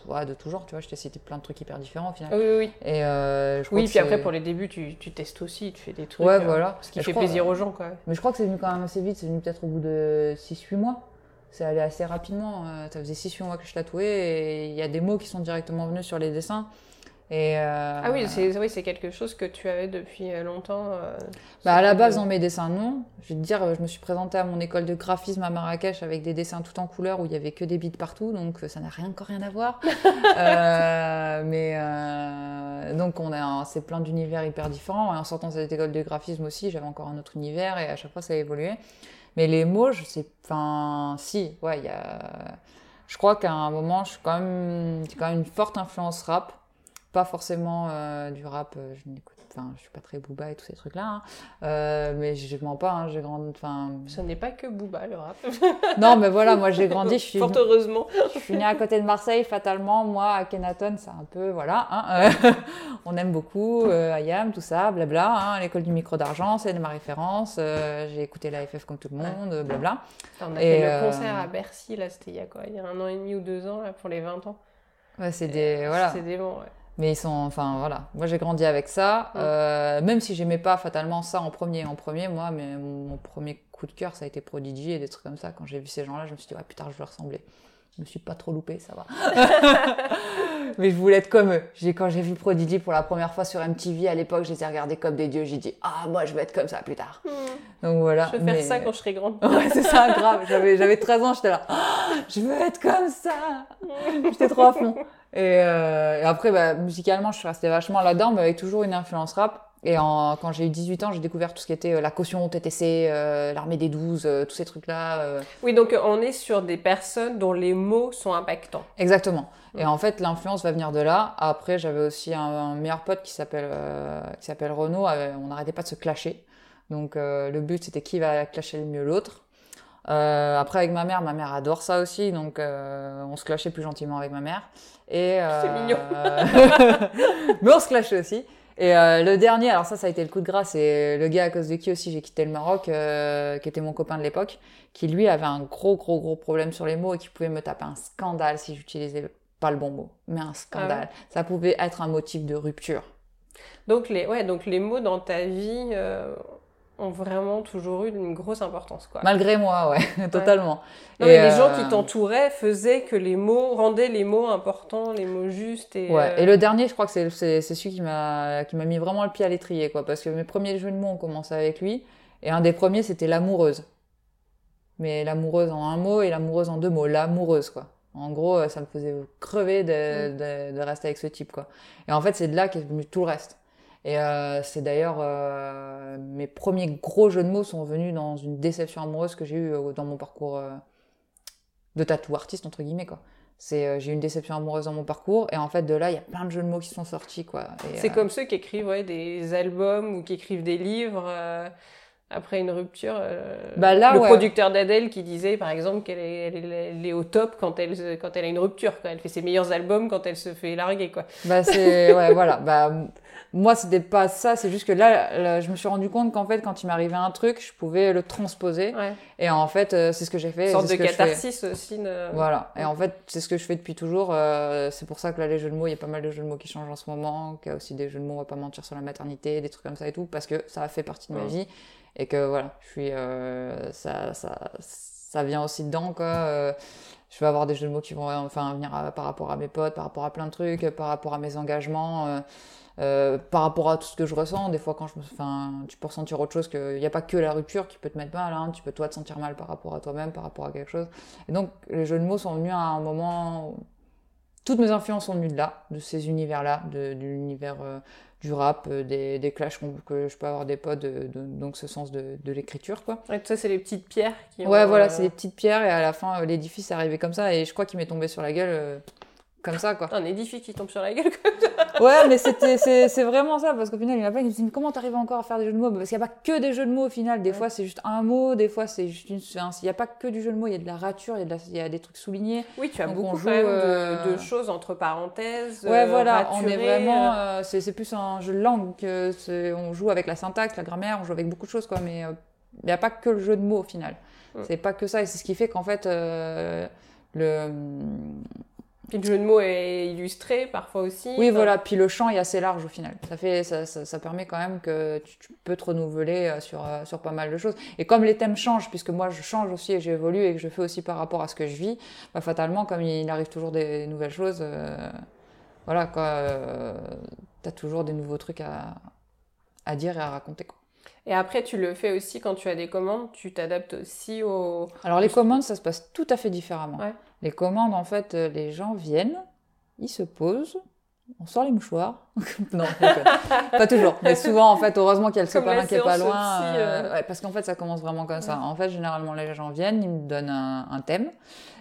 de tout genre. Tu vois, je t'ai cité plein de trucs hyper différents au final. Oui, oui, oui. Et, je oui, puis après, pour les débuts, tu, tu, testes aussi, tu fais des trucs. Ouais, voilà. Ce qui fait plaisir aux gens, quoi. Mais je crois que c'est venu quand même assez vite. C'est venu peut-être au bout de 6-8 mois c'est allé assez rapidement. Euh, ça faisait 6 mois que je tatouais et il y a des mots qui sont directement venus sur les dessins. Et euh, ah oui, c'est oui, quelque chose que tu avais depuis euh, longtemps. bah à la base, dans mes dessins, non. Je vais te dire, je me suis présentée à mon école de graphisme à Marrakech avec des dessins tout en couleur où il y avait que des bits partout, donc ça n'a rien encore rien à voir. mais donc on a, c'est plein d'univers hyper différents. Et en sortant de cette école de graphisme aussi, j'avais encore un autre univers et à chaque fois ça a évolué. Mais les mots, je sais. Enfin, si, ouais, il y a. Je crois qu'à un moment, je suis quand même. J'ai quand même une forte influence rap. Pas forcément euh, du rap, euh, je n'écoute Enfin, je suis pas très Booba et tous ces trucs-là, hein. euh, mais je mens pas. Hein, j'ai grandi. Enfin, ce n'est pas que Booba le rap. non, mais voilà, moi j'ai grandi. Je suis fort heureusement. je suis née à côté de Marseille, fatalement. Moi, à Kenaton, c'est un peu voilà. Hein, on aime beaucoup Ayam, tout ça, blabla. L'école du micro d'argent, c'est ma référence. j'ai écouté la FF comme tout le monde, blabla. on a fait le concert à Bercy là, c'était il y a quoi Il y a un an et demi ou deux ans là pour les 20 ans. Ouais, c'est des voilà. C'est des bons. Ouais. Mais ils sont, enfin voilà, moi j'ai grandi avec ça. Mm. Euh, même si j'aimais pas fatalement ça en premier, en premier, moi, mais mon, premier coup de cœur, ça a été Prodigy et des trucs comme ça. Quand j'ai vu ces gens-là, je me suis dit, ouais, putain, je veux ressembler. Je me suis pas trop loupée, ça va. mais je voulais être comme eux. J'ai, quand j'ai vu Prodigy pour la première fois sur MTV à l'époque, je les ai regardés comme des dieux. J'ai dit, ah, moi, je vais être comme ça plus tard. Donc voilà. Je vais faire ça quand je serai grande. Ouais, c'est ça, grave. J'avais, j'avais 13 ans, j'étais là. Ah, je veux être comme ça. J'étais trop à fond. Et, euh, et après, bah, musicalement, je suis restée vachement là-dedans, mais avec toujours une influence rap. Et en, quand j'ai eu 18 ans, j'ai découvert tout ce qui était euh, la caution, TTC, euh, l'armée des 12, euh, tous ces trucs-là. euh. Oui, donc euh, on est sur des personnes dont les mots sont impactants. Exactement. Et en fait, l'influence va venir de là. Après, j'avais aussi un, un meilleur pote qui s'appelle euh, qui s'appelle Renaud. On n'arrêtait pas de se clasher. Donc euh, le but, c'était qui va clasher le mieux l'autre. Euh, après, avec ma mère, ma mère adore ça aussi. Donc euh, on se clashait plus gentiment avec ma mère. Et, euh, C'est mignon. Mais on se clashait aussi. Et euh, le dernier, alors ça, ça a été le coup de grâce. C'est le gars à cause de qui aussi j'ai quitté le Maroc, euh, qui était mon copain de l'époque, qui lui avait un gros, gros, gros problème sur les mots et qui pouvait me taper un scandale si j'utilisais pas le bon mot, mais un scandale. Ça pouvait être un motif de rupture. Donc les, ouais, donc les mots dans ta vie euh, ont vraiment toujours eu une grosse importance, quoi. Malgré moi, ouais, totalement. Non, Et, mais les gens euh, qui t'entouraient faisaient que les mots rendaient les mots importants, les mots justes et. Ouais, euh, et le dernier, je crois que c'est celui qui m'a mis vraiment le pied à l'étrier, quoi, parce que mes premiers jeux de mots ont commencé avec lui, et un des premiers c'était l'amoureuse. Mais l'amoureuse en un mot et l'amoureuse en deux mots, l'amoureuse, quoi. En gros, euh, ça me faisait crever de, de, de rester avec ce type, quoi. Et en fait, c'est de là qu'est venu tout le reste. Et euh, c'est d'ailleurs euh, mes premiers gros jeux de mots sont venus dans une déception amoureuse que j'ai eue euh, dans mon parcours euh, de tatou artiste entre guillemets quoi. C'est j'ai eu une déception amoureuse dans mon parcours et en fait de là il y a plein de jeux de mots qui sont sortis quoi. C'est comme ceux qui écrivent ouais, des albums ou qui écrivent des livres après une rupture. euh, Bah là, le ouais. producteur d'Adèle qui disait par exemple qu'elle est, elle est, elle est au top quand elle, quand elle a une rupture. Quoi. Elle fait ses meilleurs albums quand elle se fait larguer. Quoi. Bah c'est ouais voilà bah moi c'était pas ça c'est juste que là, là, je me suis rendu compte qu'en fait quand il m'arrivait un truc je pouvais le transposer Ouais. et en fait euh, c'est ce que j'ai fait Une sorte de catharsis aussi. Voilà. Et en fait, c'est ce que je fais depuis toujours. euh, c'est pour ça que là, les jeux de mots, il y a pas mal de jeux de mots qui changent en ce moment. Qu'il y a aussi des jeux de mots, on va pas mentir, sur la maternité, des trucs comme ça et tout, parce que ça a fait partie de ma Ouais. vie. Et que voilà, je suis. euh, ça, ça, ça vient aussi dedans, quoi. euh, je vais avoir des jeux de mots qui vont enfin, venir par rapport à mes potes, par rapport à plein de trucs, par rapport à mes engagements. euh, euh, par rapport à tout ce que je ressens, des fois quand je tu peux ressentir autre chose que, il n'y a pas que la rupture qui peut te mettre mal, hein, tu peux toi te sentir mal par rapport à toi-même, par rapport à quelque chose. Et donc, les jeux de mots sont venus à un moment. où- Toutes mes influences sont venues de là, de ces univers-là, de, l'univers euh, du rap, euh, des, des clashs que je peux avoir des potes, de, de- donc ce sens de, de l'écriture, quoi. Tout ça, c'est les petites pierres qui ont, Ouais, voilà, euh, c'est des petites pierres, et à la fin, euh, l'édifice est arrivé comme ça, et je crois qu'il m'est tombé sur la gueule euh, comme ça, quoi. Un édifice qui tombe sur la gueule. quoi. Ouais, mais c'était, c'est, c'est vraiment ça, parce qu'au final, il y en a plein qui me disent, mais comment t'arrives encore à faire des jeux de mots? Parce qu'il n'y a pas que des jeux de mots au final. Des Ouais. fois, c'est juste un mot, des fois, c'est juste une. il n'y a pas que du jeu de mots, il y a de la rature, il y a, de la- il y a des trucs soulignés. Oui, tu as Donc, beaucoup joue, même de, euh, de choses entre parenthèses. Ouais, euh, voilà, on est raturées, vraiment. euh, euh, c'est, c'est plus un jeu de langue que on joue avec la syntaxe, la grammaire, on joue avec beaucoup de choses, quoi, mais euh, il n'y a pas que le jeu de mots au final. Mm. C'est pas que ça, et c'est ce qui fait qu'en fait, euh, le. Puis le jeu de mots est illustré parfois aussi. Oui, Enfin, voilà. Puis le champ est assez large au final. Ça fait, ça, ça, ça permet quand même que tu, tu peux te renouveler euh, sur, euh, sur pas mal de choses. Et comme les thèmes changent, puisque moi je change aussi et j'évolue et que je fais aussi par rapport à ce que je vis, bah, fatalement, comme il arrive toujours des nouvelles choses, euh, voilà quoi, euh, t'as toujours des nouveaux trucs à, à dire et à raconter. Quoi. Et après, tu le fais aussi quand tu as des commandes, tu t'adaptes aussi au. Alors les commandes, ça se passe tout à fait différemment. Ouais. Les commandes, en fait, euh, les gens viennent, ils se posent, on sort les mouchoirs. non, pas toujours. Mais souvent, en fait, heureusement qu'il y a le sopalin qui est pas loin. euh, euh. ouais, parce qu'en fait, ça commence vraiment comme ça. En fait, généralement, les gens viennent, ils me donnent un, un thème.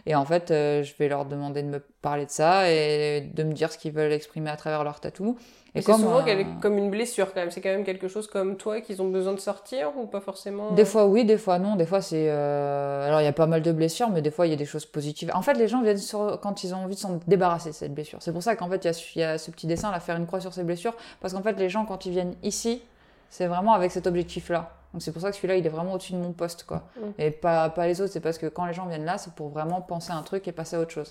Et en fait, euh, je vais leur demander de me parler de ça et de me dire ce qu'ils veulent exprimer à travers leur tatou. Et c'est souvent euh, comme une blessure quand même. C'est quand même quelque chose comme toi qu'ils ont besoin de sortir ou pas forcément Des fois oui, des fois non. Des fois c'est. euh, Alors il y a pas mal de blessures, mais des fois il y a des choses positives. En fait, les gens viennent sur... quand ils ont envie de s'en débarrasser de cette blessure. C'est pour ça qu'en fait il y, a ce- il y a ce petit dessin là, faire une croix sur ces blessures, parce qu'en fait les gens quand ils viennent ici, c'est vraiment avec cet objectif-là. Donc c'est pour ça que celui-là, il est vraiment au-dessus de mon poste, quoi. Mm. Et pas, pas les autres, c'est parce que quand les gens viennent là, c'est pour vraiment penser à un truc et passer à autre chose.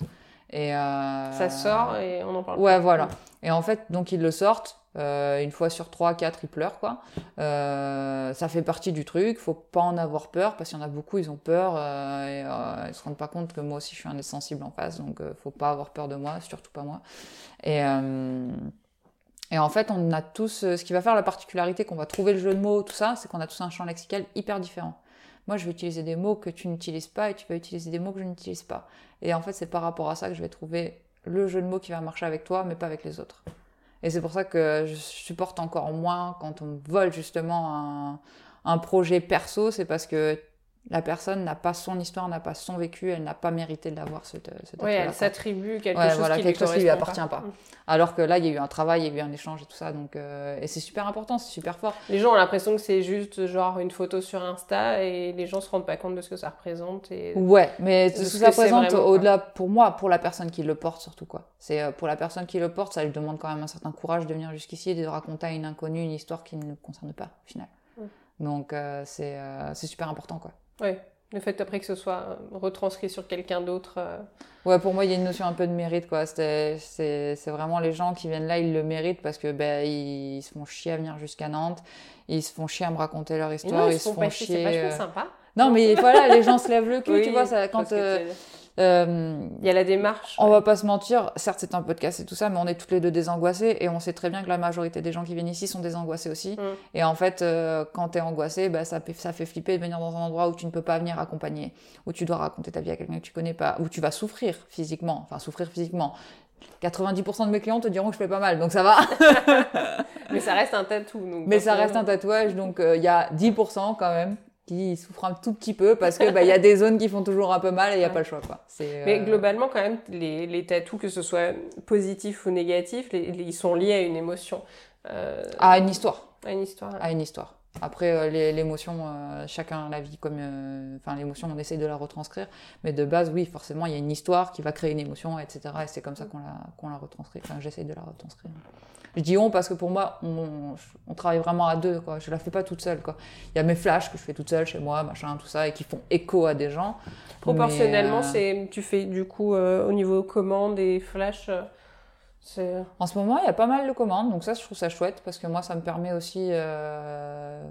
Et euh, Ça sort et on en parle. Ouais, voilà. Et en fait, donc ils le sortent. euh, une fois sur trois, quatre, ils pleurent, quoi. Euh, ça fait partie du truc. Faut pas en avoir peur parce qu'il y en a beaucoup, ils ont peur et ils se rendent pas compte que moi aussi je suis un des sensibles en face, donc faut pas avoir peur de moi, surtout pas moi. Et et en fait, on a tous, euh, ce qui va faire la particularité qu'on va trouver le jeu de mots, tout ça, c'est qu'on a tous un champ lexical hyper différent. Moi, je vais utiliser des mots que tu n'utilises pas et tu vas utiliser des mots que je n'utilise pas. Et en fait, c'est par rapport à ça que je vais trouver le jeu de mots qui va marcher avec toi, mais pas avec les autres. Et c'est pour ça que je supporte encore moins quand on vole justement un, un projet perso, c'est parce que la personne n'a pas son histoire, n'a pas son vécu, elle n'a pas mérité de l'avoir ce, ce Oui, elle s'attribue quelque Ouais, chose voilà, qui quelque lui chose appartient pas. Mm. Alors que là, il y a eu un travail, il y a eu un échange et tout ça, donc euh, et c'est super important, c'est super fort. Les gens ont l'impression que c'est juste genre une photo sur Insta et les gens se rendent pas compte de ce que ça représente. Et... Ouais, mais de ce ça que c'est présente vraiment, quoi. au-delà pour moi, pour la personne qui le porte surtout quoi. C'est euh, pour la personne qui le porte, ça lui demande quand même un certain courage de venir jusqu'ici et de raconter à une inconnue une histoire qui ne le concerne pas au final. Ouais. Donc euh, c'est euh, c'est super important quoi. Ouais. Le fait après que ce soit euh, retranscrit sur quelqu'un d'autre. euh, Ouais, pour moi, il y a une notion un peu de mérite, quoi. C'est c'est vraiment les gens qui viennent là, ils le méritent parce que ben ils se font chier à venir jusqu'à Nantes, ils se font chier à me raconter leur histoire, non, ils, ils se font pas chier, c'est vachement euh, sympa. Non, mais voilà, les gens se lèvent le cul, Oui, tu vois, ça, quand euh. Euh, Il y a la démarche. on va pas se mentir, certes c'est un podcast et tout ça, mais on est toutes les deux désangoissées et on sait très bien que la majorité des gens qui viennent ici sont désangoissés aussi. Mm. Et en fait, euh, quand t'es angoissé, bah, ça, fait, ça fait flipper de venir dans un endroit où tu ne peux pas venir accompagner, où tu dois raconter ta vie à quelqu'un que tu connais pas, où tu vas souffrir physiquement, enfin souffrir physiquement. 90% de mes clients te diront que je fais pas mal, donc ça va. Mais ça reste un tatou. donc Mais ça reste un tatouage, donc euh, il y a 10% quand même qui souffrent un tout petit peu parce que bah, il y a des zones qui font toujours un peu mal et il n'y a Ouais. pas le choix. Quoi. Mais euh, globalement, quand même, les, les tatous, que ce soit positif ou négatif, les- les- ils sont liés à une émotion, euh, à une histoire. à une histoire. à une histoire. Après, euh, l'émotion, euh, chacun la vit comme. euh, Enfin, l'émotion, on essaye de la retranscrire. Mais de base, oui, forcément, il y a une histoire qui va créer une émotion, etc. Et c'est comme ça qu'on la, qu'on la retranscrit. Enfin, j'essaye de la retranscrire. Je dis on parce que pour moi, on, on travaille vraiment à deux, quoi. Je la fais pas toute seule, quoi. Il y a mes flashs que je fais toute seule chez moi, machin, tout ça, et qui font écho à des gens. Proportionnellement, euh, c'est tu fais du coup euh, au niveau commande et flash. euh, En ce moment, il y a pas mal de commandes, donc ça, je trouve ça chouette parce que moi, ça me permet aussi, euh,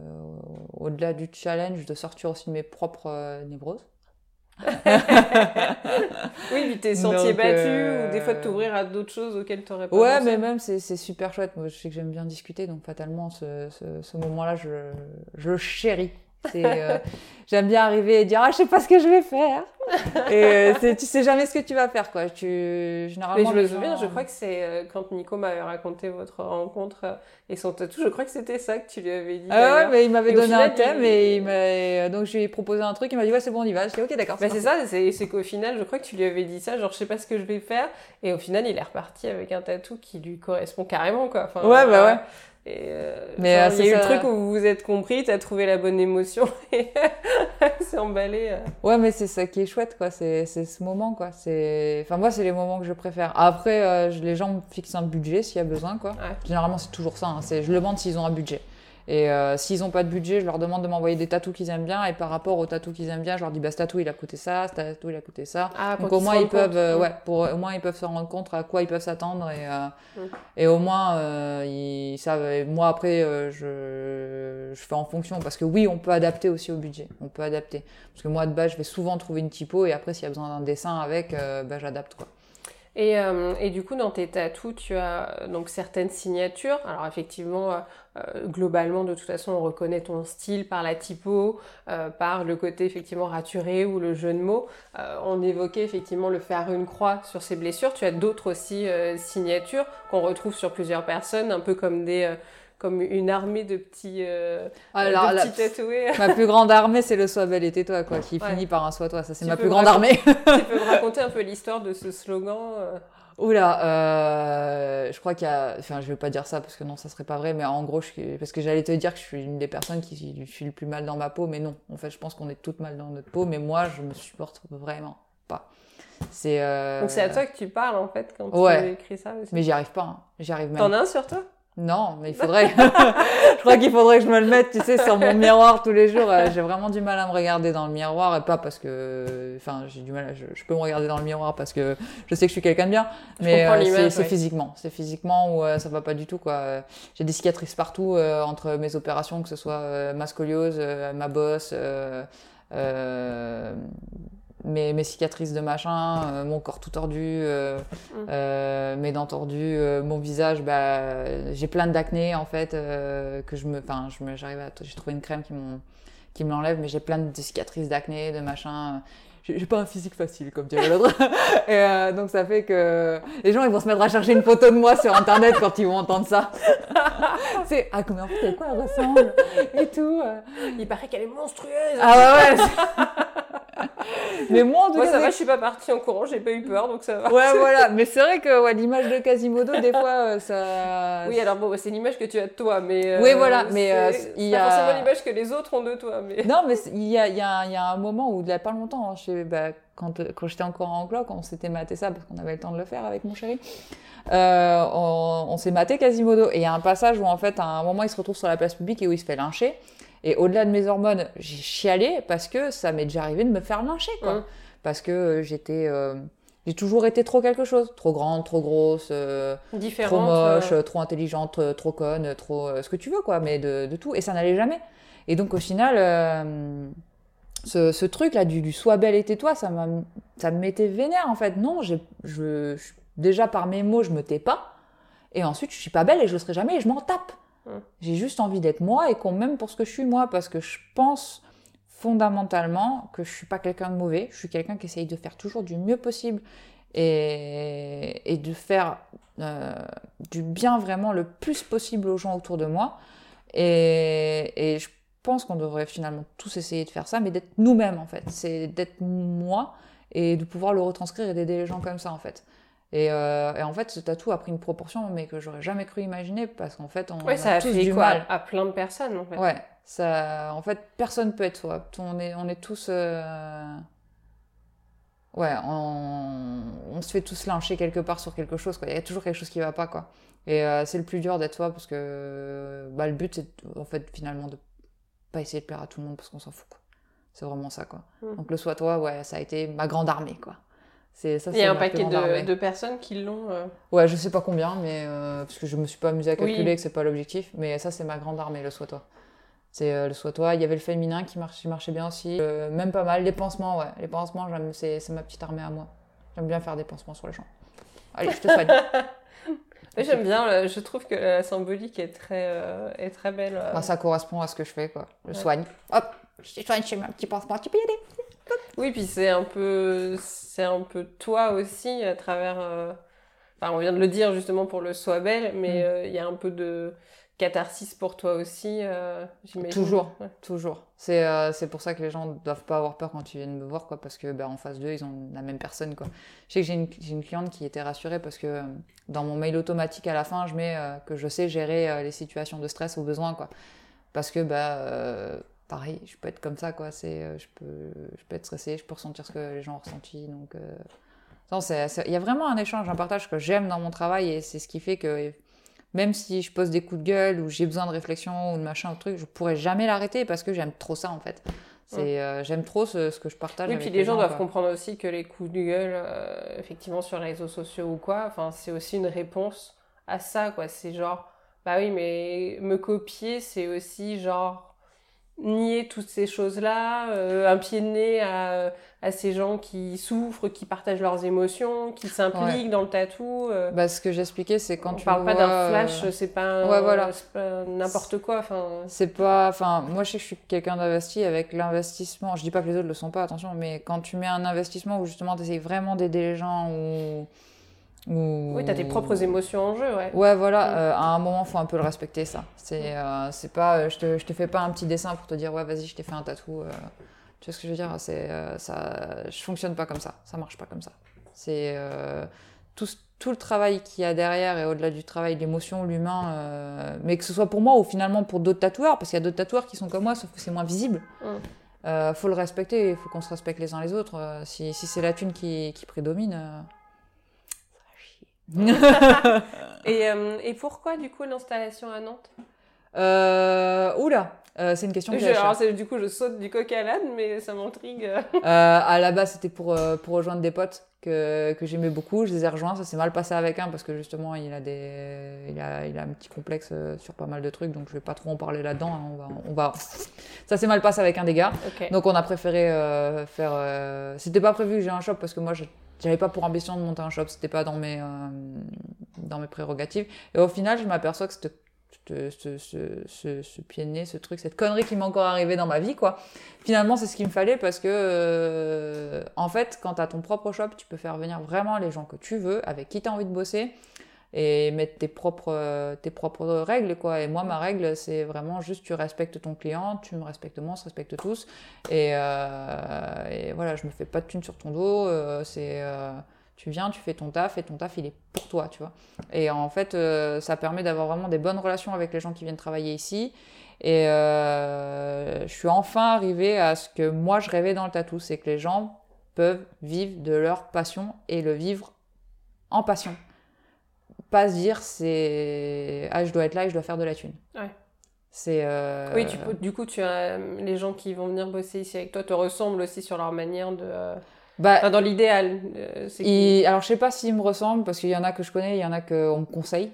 au-delà du challenge, de sortir aussi de mes propres euh, névroses. oui, puis t'es sentier battu euh, ou des fois de t'ouvrir à d'autres choses auxquelles t'aurais pas Ouais, pensé. mais même, c'est c'est super chouette. Moi, je sais que j'aime bien discuter, donc fatalement, ce, ce, ce moment-là, je, je le chéris. Euh, J'aime bien arriver et dire Ah, je sais pas ce que je vais faire. et euh, tu sais jamais ce que tu vas faire, quoi. Tu, Mais généralement, je me souviens, gens- je crois que c'est euh, quand Nico m'avait raconté votre rencontre et son tatou, je crois que c'était ça que tu lui avais dit. Ah ouais, mais il m'avait donné final, un thème il- et il m'a... donc je lui ai proposé un truc, il m'a dit ouais c'est bon on y va, je dis ok d'accord. Bah, c'est ça, c'est c'est qu'au final, je crois que tu lui avais dit ça, genre je sais pas ce que je vais faire, et au final, il est reparti avec un tatou qui lui correspond carrément, quoi. Enfin, Ouais, bah ouais. Et euh, Mais, euh, il y a eu c'est le truc où vous vous êtes compris, t'as trouvé la bonne émotion, et c'est emballé. euh. Ouais mais c'est ça qui est chouette quoi, c'est, c'est ce moment quoi. C'est... Enfin moi c'est les moments que je préfère. Après euh, les gens me fixent un budget s'il y a besoin quoi. Ouais. Généralement c'est toujours ça, hein. c'est... je leur demande s'ils ont un budget. Et euh, s'ils n'ont pas de budget, je leur demande de m'envoyer des tatous qu'ils aiment bien. Et par rapport aux tatous qu'ils aiment bien, je leur dis bah ce tatou il a coûté ça, ce tatou il a coûté ça. Ah, Donc au moins ils peuvent, euh, Mm. ouais, pour au moins ils peuvent se rendre compte à quoi ils peuvent s'attendre et euh, Mm. et au moins euh, ils savent. et moi après euh, je je fais en fonction parce que oui on peut adapter aussi au budget, on peut adapter parce que moi de base je vais souvent trouver une typo et après s'il y a besoin d'un dessin avec, bah, j'adapte quoi. Et, euh, et du coup, dans tes tatous, tu as euh, donc certaines signatures. Alors effectivement, euh, globalement, de toute façon, on reconnaît ton style par la typo, par le côté effectivement raturé ou le jeu de mots. On évoquait effectivement le faire une croix sur ses blessures. Tu as d'autres aussi signatures qu'on retrouve sur plusieurs personnes, un peu comme des comme une armée de petits, euh, Alors, de la- petits tatoués. ma plus grande armée c'est le sois belle et tais-toi quoi, qui Ouais. finit par un sois toi, ça c'est ma plus grande armée. tu peux me raconter un peu l'histoire de ce slogan euh Oula, euh, je crois qu'il y a, enfin, je vais pas dire ça parce que non, ça serait pas vrai, mais en gros, je... parce que j'allais te dire que je suis une des personnes qui suis le plus mal dans ma peau, mais non. En fait, je pense qu'on est toutes mal dans notre peau, mais moi, je me supporte vraiment pas. C'est. euh, Donc c'est à toi que tu parles en fait quand Ouais. tu écris ça aussi. Mais j'y arrive pas. hein. J'y arrive même. T'en as un sur toi? Non, mais il faudrait. je crois qu'il faudrait que je me le mette, tu sais, sur mon miroir tous les jours. Euh, j'ai vraiment du mal à me regarder dans le miroir et pas parce que, enfin, j'ai du mal. Je, peux me regarder dans le miroir parce que je sais que je suis quelqu'un de bien, mais euh, c'est physiquement, c'est physiquement où ça va pas du tout quoi. J'ai des cicatrices partout entre mes opérations, que ce soit ma scoliose, ma bosse. Euh, mes, mes, cicatrices de machin, euh, mon corps tout tordu, euh, mm. euh mes dents tordues, mon visage, bah, j'ai plein d'acné en fait que je me, enfin, je me, j'arrive à, j'ai trouvé une crème qui qui me l'enlève, mais j'ai plein de cicatrices d'acné, de machin j'ai pas un physique facile, comme dirait l'autre. et euh, donc ça fait que les gens ils vont se mettre à chercher une photo de moi sur internet quand ils vont entendre ça. c'est ah comment en fait à quoi elle ressemble et tout. Il paraît qu'elle est monstrueuse. Ah ouais. ouais. mais moi, en tout cas, ça va, je suis pas partie en courant, j'ai pas eu peur, donc ça va. Ouais, voilà. Mais c'est vrai que ouais, l'image de Quasimodo, des fois, euh, ça. Oui, alors bon, c'est l'image que tu as de toi, mais. Euh, oui, voilà. Mais euh, il y a. Pas forcément l'image que les autres ont de toi, mais. Non, mais il y a, il y, a, y a un moment où, il y a pas longtemps, hein, je bah, quand, quand j'étais encore en cloque, on s'était maté ça parce qu'on avait le temps de le faire avec mon chéri. Euh, on, on s'est maté Quasimodo. Et il y a un passage où, en fait, à un moment, il se retrouve sur la place publique et où il se fait lyncher. Et au-delà de mes hormones, j'ai chialé parce que ça m'est déjà arrivé de me faire lyncher, quoi. Mmh. Parce que euh, j'étais. Euh, j'ai toujours été trop quelque chose. Trop grande, trop grosse, euh, trop moche, trop intelligente, trop conne, trop. ce que tu veux, quoi, mais de, de tout. Et ça n'allait jamais. Et donc, au final, ce, ce truc-là du, du sois belle et tais-toi, ça, ça me mettait vénère, en fait. Non, je, je, déjà par mes mots, je me tais pas. Et ensuite, je suis pas belle et je le serai jamais et je m'en tape. J'ai juste envie d'être moi et qu'on m'aime pour ce que je suis moi, parce que je pense fondamentalement que je suis pas quelqu'un de mauvais, je suis quelqu'un qui essaye de faire toujours du mieux possible et, de faire euh, du bien vraiment le plus possible aux gens autour de moi. Et je pense qu'on devrait finalement tous essayer de faire ça, mais d'être nous-mêmes en fait. C'est d'être moi et de pouvoir le retranscrire et d'aider les gens comme ça en fait. Euh, et, en fait, ce tatou a pris une proportion, mais que j'aurais jamais cru imaginer, parce qu'en fait, on ouais, ça a, tous du mal. À, plein de personnes, en fait. Ouais, ça, en fait, personne peut être soi. On est, on est tous, euh, ouais, on, on, se fait tous lyncher quelque part sur quelque chose, quoi. Il y a toujours quelque chose qui va pas, quoi. Et euh, c'est le plus dur d'être soi, parce que, bah, le but, c'est en fait, finalement, de pas essayer de plaire à tout le monde, parce qu'on s'en fout, quoi. C'est vraiment ça, quoi. Mm. Donc le soi toi, ouais, ça a été ma grande armée, quoi. Il y a un paquet de, personnes qui l'ont. Euh. Ouais, je sais pas combien, mais euh, parce que je me suis pas amusée à calculer, que c'est pas l'objectif. Mais ça, c'est ma grande armée, le soit-toi. C'est euh, le soit-toi. Il y avait le féminin qui marchait, marchait bien aussi. même pas mal. Les pansements, ouais. Les pansements, c'est, ma petite armée à moi. J'aime bien faire des pansements sur les gens. Allez, je te soigne. J'aime bien, je trouve que la symbolique est très, est très belle. Bah, ça correspond à ce que je fais, quoi. Je soigne. Hop, je soigne, je fais un petit pansement, tu peux y aller. Oui, puis c'est un peu, c'est un peu toi aussi à travers. Euh, enfin, on vient de le dire justement pour le Sois belle, mais mm. euh, il y a un peu de catharsis pour toi aussi, euh. Toujours, toujours. C'est c'est pour ça que les gens ne doivent pas avoir peur quand ils viennent me voir, quoi, parce que ben, en face d'eux, ils ont la même personne, quoi. Je sais que j'ai une, une, cliente qui était rassurée parce que dans mon mail automatique à la fin, je mets que je sais gérer les situations de stress au besoin, quoi. Parce que bah, pareil, je peux être comme ça, quoi. C'est, euh, je, peux, je peux être stressée, je peux ressentir ce que les gens ont ressenti. Donc, euh... il y a vraiment un échange, un partage que j'aime dans mon travail et c'est ce qui fait que même si je pose des coups de gueule ou j'ai besoin de réflexion ou de machin ou truc, je pourrais jamais l'arrêter parce que j'aime trop ça en fait. C'est, euh, j'aime trop ce, que je partage. Oui, puis les, gens, doivent comprendre aussi que les coups de gueule, euh, effectivement sur les réseaux sociaux ou quoi, enfin c'est aussi une réponse à ça quoi. C'est genre, bah oui, mais me copier, c'est aussi genre nier toutes ces choses-là, euh, un pied de nez à, à, ces gens qui souffrent, qui partagent leurs émotions, qui s'impliquent dans le tatou. Euh. Bah, ce que j'expliquais, c'est quand On tu parle pas d'un flash, euh, c'est pas, ouais, voilà. n'importe quoi. Enfin, c'est pas, enfin, moi je sais que je suis quelqu'un d'investi avec l'investissement. Je dis pas que les autres le sont pas, attention, mais quand tu mets un investissement où justement tu essayes vraiment d'aider les gens ou oui, tu as tes propres émotions en jeu, ouais. Ouais, voilà, euh, à un moment, faut un peu le respecter, ça. C'est euh, c'est pas, euh, je te, je te fais pas un petit dessin pour te dire, ouais, vas-y, je t'ai fait un tatou. tu vois ce que je veux dire? C'est ça, je fonctionne pas comme ça, ça marche pas comme ça. C'est tout, tout le travail qu'il y a derrière et au-delà du travail, l'émotion, l'humain, mais que ce soit pour moi ou finalement pour d'autres tatoueurs, parce qu'il y a d'autres tatoueurs qui sont comme moi, sauf que c'est moins visible. Mm. faut le respecter, il faut qu'on se respecte les uns les autres. si, si c'est la thune qui, qui prédomine. Euh, et, pourquoi du coup l'installation à Nantes? Euh, oula euh, c'est une question que je, alors, Du coup, je saute du coq à l'âne, mais ça m'intrigue. euh, à la base, c'était pour, rejoindre des potes que, j'aimais beaucoup. Je les ai rejoints. Ça s'est mal passé avec un parce que justement, il a, des, il a, il a un petit complexe sur pas mal de trucs. Donc, je vais pas trop en parler là-dedans. Hein. On, va. Ça s'est mal passé avec un des gars. Donc, on a préféré faire. C'était pas prévu que j'ai un shop parce que moi, je j'avais pas pour ambition de monter un shop. C'était pas dans mes, euh, dans mes prérogatives. Et au final, je m'aperçois que cette- ce, ce, ce, ce, pied de nez, ce truc, cette connerie qui m'est encore arrivée dans ma vie, quoi. Finalement, c'est ce qu'il me fallait parce que, euh, en fait, quand tu as ton propre shop, tu peux faire venir vraiment les gens que tu veux, avec qui tu as envie de bosser et mettre tes propres, tes propres règles, quoi. Et moi, ma règle, c'est vraiment juste tu respectes ton client, tu me respectes moi, on se respecte tous. Et, euh, voilà, je me fais pas de thunes sur ton dos, euh, c'est. euh, tu viens, tu fais ton taf et ton taf il est pour toi, tu vois. Et en fait, ça permet d'avoir vraiment des bonnes relations avec les gens qui viennent travailler ici. Et je suis enfin arrivée à ce que moi je rêvais dans le tatou, c'est que les gens peuvent vivre de leur passion et le vivre en passion. Pas se dire c'est ah je dois être là et je dois faire de la thune. Ouais. C'est euh, Oui, tu peux- du coup, tu as, les gens qui vont venir bosser ici avec toi te ressemblent aussi sur leur manière de. euh, bah, Enfin, dans l'idéal. euh, Il- Alors, je sais pas s'ils me ressemblent, parce qu'il y en a que je connais, il y en a qu'on me conseille.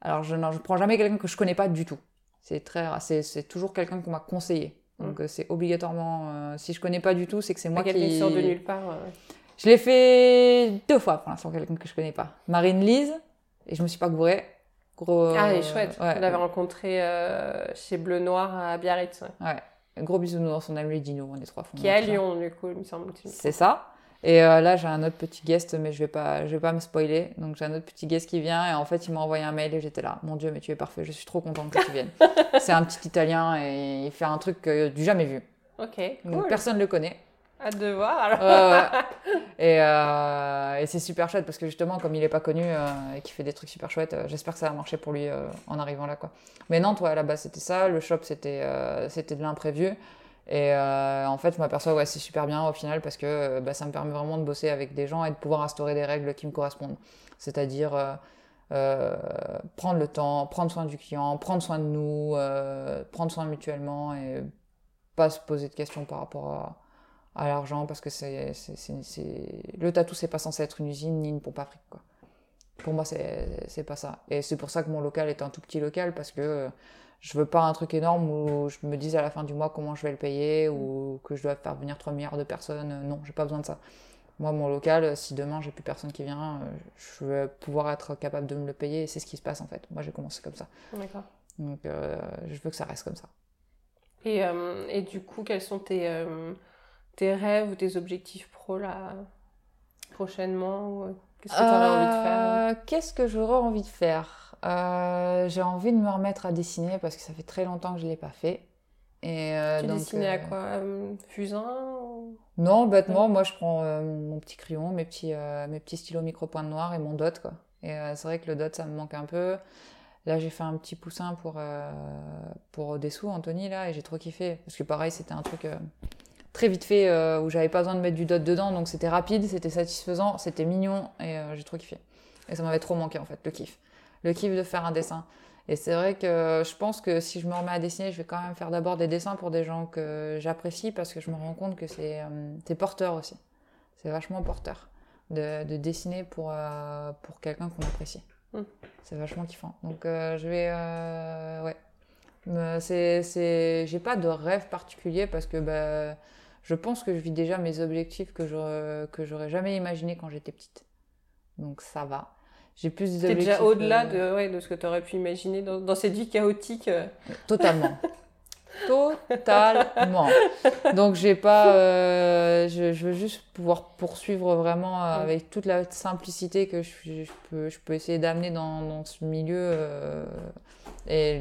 Alors, je ne prends jamais quelqu'un que je connais pas du tout. C'est très. C'est toujours quelqu'un qu'on m'a conseillé. Donc, euh, c'est obligatoirement. euh, si je connais pas du tout, c'est que c'est moi quelqu'un qui. sort de nulle part. euh. Je l'ai fait deux fois pour l'instant, quelqu'un que je connais pas. Marine Lise, et je me suis pas gourée. Gros, Ah, elle est chouette. ouais. On l'avait rencontré euh, chez Bleu Noir à Biarritz, ouais. Ouais. Gros bisounours, on aime les dinos, on est trois fonds. qui est à Lyon, du coup, il me semble. C'est ça. Et euh, là, j'ai un autre petit guest, mais je vais pas, je vais pas me spoiler. Donc, j'ai un autre petit guest qui vient et en fait, il m'a envoyé un mail et j'étais là. Mon Dieu, mais tu es parfait. Je suis trop contente que tu viennes. c'est un petit Italien et il fait un truc euh, du jamais vu. Ok, Donc, cool. personne le connaît. Hâte de voir, alors. Ouais, ouais. Et, euh, et c'est super chouette parce que justement, comme il est pas connu euh, et qu'il fait des trucs super chouettes, euh, j'espère que ça va marcher pour lui en arrivant là, quoi. Mais non, toi, à la base, c'était ça. Le shop, c'était c'était de l'imprévu. Et en fait, je m'aperçois, ouais, c'est super bien au final parce que bah, ça me permet vraiment de bosser avec des gens et de pouvoir instaurer des règles qui me correspondent. C'est-à-dire prendre le temps, prendre soin du client, prendre soin de nous, prendre soin mutuellement et pas se poser de questions par rapport à, à l'argent parce que c'est, c'est, c'est, c'est- le tatou c'est pas censé être une usine ni une pompe à fric quoi. Pour moi c'est, c'est pas ça et c'est pour ça que mon local est un tout petit local parce que je veux pas un truc énorme où je me dise à la fin du mois comment je vais le payer ou que je dois faire venir 3 milliards de personnes. Non, j'ai pas besoin de ça. Moi, mon local, si demain j'ai plus personne qui vient, je vais pouvoir être capable de me le payer et c'est ce qui se passe en fait. Moi, j'ai commencé comme ça. D'accord. Donc, euh, je veux que ça reste comme ça. Et, euh, et du coup, quels sont tes, euh, tes rêves ou tes objectifs pro là prochainement euh, Qu'est-ce que tu aurais envie de faire? Euh, Qu'est-ce que j'aurais envie de faire? Euh, J'ai envie de me remettre à dessiner parce que ça fait très longtemps que je ne l'ai pas fait. Et euh, Tu donc, dessinais euh, à quoi Fusain ou- Non, bêtement, moi je prends euh, mon petit crayon, mes petits, mes petits stylos micro-points noirs et mon dot. Quoi. Et c'est vrai que le dot, ça me manque un peu. Là, j'ai fait un petit poussin pour, pour Dessous, Anthony, là, et j'ai trop kiffé. Parce que pareil, c'était un truc très vite fait euh, où j'avais pas besoin de mettre du dot dedans, donc c'était rapide, c'était satisfaisant, c'était mignon, et euh, j'ai trop kiffé. Et ça m'avait trop manqué en fait, le kiff. Le kiff de faire un dessin. Et c'est vrai que je pense que si je me remets à dessiner, je vais quand même faire d'abord des dessins pour des gens que j'apprécie parce que je me rends compte que c'est euh, porteur aussi. C'est vachement porteur de, de dessiner pour, pour quelqu'un qu'on apprécie. Mm. C'est vachement kiffant. Donc je vais. ouais. C'est... J'ai pas de rêve particulier parce que bah, je pense que je vis déjà mes objectifs que j'aurais, que j'aurais jamais imaginé quand j'étais petite. Donc ça va. J'ai plus des T'es objectifs. déjà au-delà euh, de, ouais, de ce que tu aurais pu imaginer dans, dans cette vie chaotique. euh. Totalement. Totalement. Donc j'ai pas, euh, je, je veux juste pouvoir poursuivre vraiment Mm. avec toute la simplicité que je, je peux, je peux essayer d'amener dans, dans ce milieu. euh, et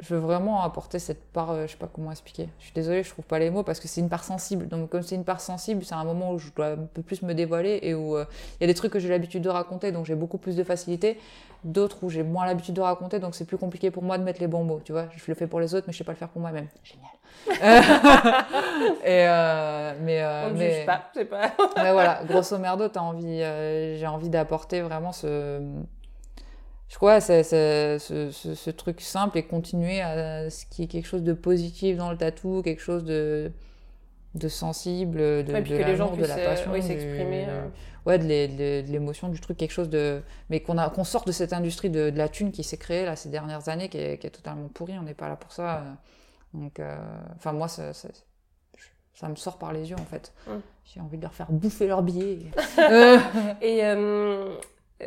je veux vraiment apporter cette part, euh, je sais pas comment expliquer. Je suis désolée, je trouve pas les mots parce que c'est une part sensible. Donc comme c'est une part sensible, c'est un moment où je dois un peu plus me dévoiler et où euh, il y a des trucs que j'ai l'habitude de raconter, donc j'ai beaucoup plus de facilité. D'autres où j'ai moins l'habitude de raconter, donc c'est plus compliqué pour moi de mettre les bons mots. Tu vois, je le fais pour les autres, mais je sais pas le faire pour moi-même. Génial. et euh, mais euh, On ne mais- juge pas, c'est pas. mais voilà, grosso merdo, t'as envie, j'ai envie d'apporter vraiment ce, je crois c'est ce, ce, ce, truc simple et continuer à ce qui est quelque chose de positif dans le tatou, quelque chose de, de sensible, de, de l'amour, de la passion, oui, s'exprimer. Ouais, de l'émotion, du truc, quelque chose de. Mais qu'on qu'on sorte de cette industrie de, la thune qui s'est créée là ces dernières années, qui est, qui est totalement pourrie, on n'est pas là pour ça. Donc, enfin, moi, ça, ça, me sort par les yeux en fait. J'ai envie de leur faire bouffer leurs billets. et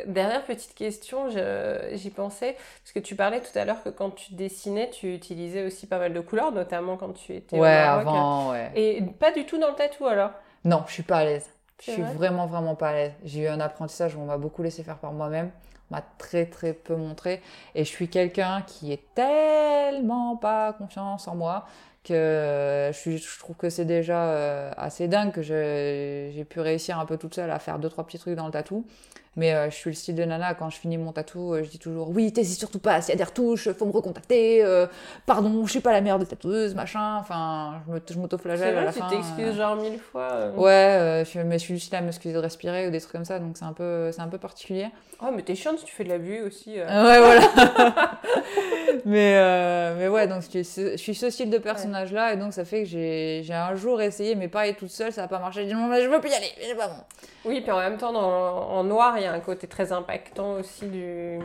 Dernière petite question, j'y pensais, parce que tu parlais tout à l'heure que quand tu dessinais, tu utilisais aussi pas mal de couleurs, notamment quand tu étais ouais, avant, ouais. Et pas du tout dans le tatou alors? Non, je suis pas à l'aise. Je suis vraiment, vraiment pas à l'aise. J'ai eu un apprentissage où on m'a beaucoup laissé faire par moi-même. On m'a très, très peu montré. Et je suis quelqu'un qui est tellement pas confiance en moi que je, je trouve que c'est déjà euh, assez dingue que j'ai pu réussir un peu toute seule à faire deux, trois petits trucs dans le tatou. Mais euh, je suis le style de nana, quand je finis mon tatou, euh, je dis toujours oui, t'hésites surtout pas, s'il y a des retouches, faut me recontacter, euh, pardon, je suis pas la meilleure des tatoueuses, machin, enfin, je m'auto-flagelle à la tu fin. Tu t'excuses genre mille fois Ouais, je, mais je suis juste là à m'excuser de respirer ou des trucs comme ça, donc c'est un peu, c'est un peu particulier. Oh, mais t'es chiante si tu fais de la vue aussi. Ouais, voilà. mais, mais ouais, donc je suis, ce style de personnage-là, et donc ça fait que j'ai un jour essayé, mais pareil, toute seule, ça n'a pas marché. Je dis non, mais je veux plus y aller, c'est pas bon. Oui, puis en même temps, en noir, y a un côté très impactant aussi du.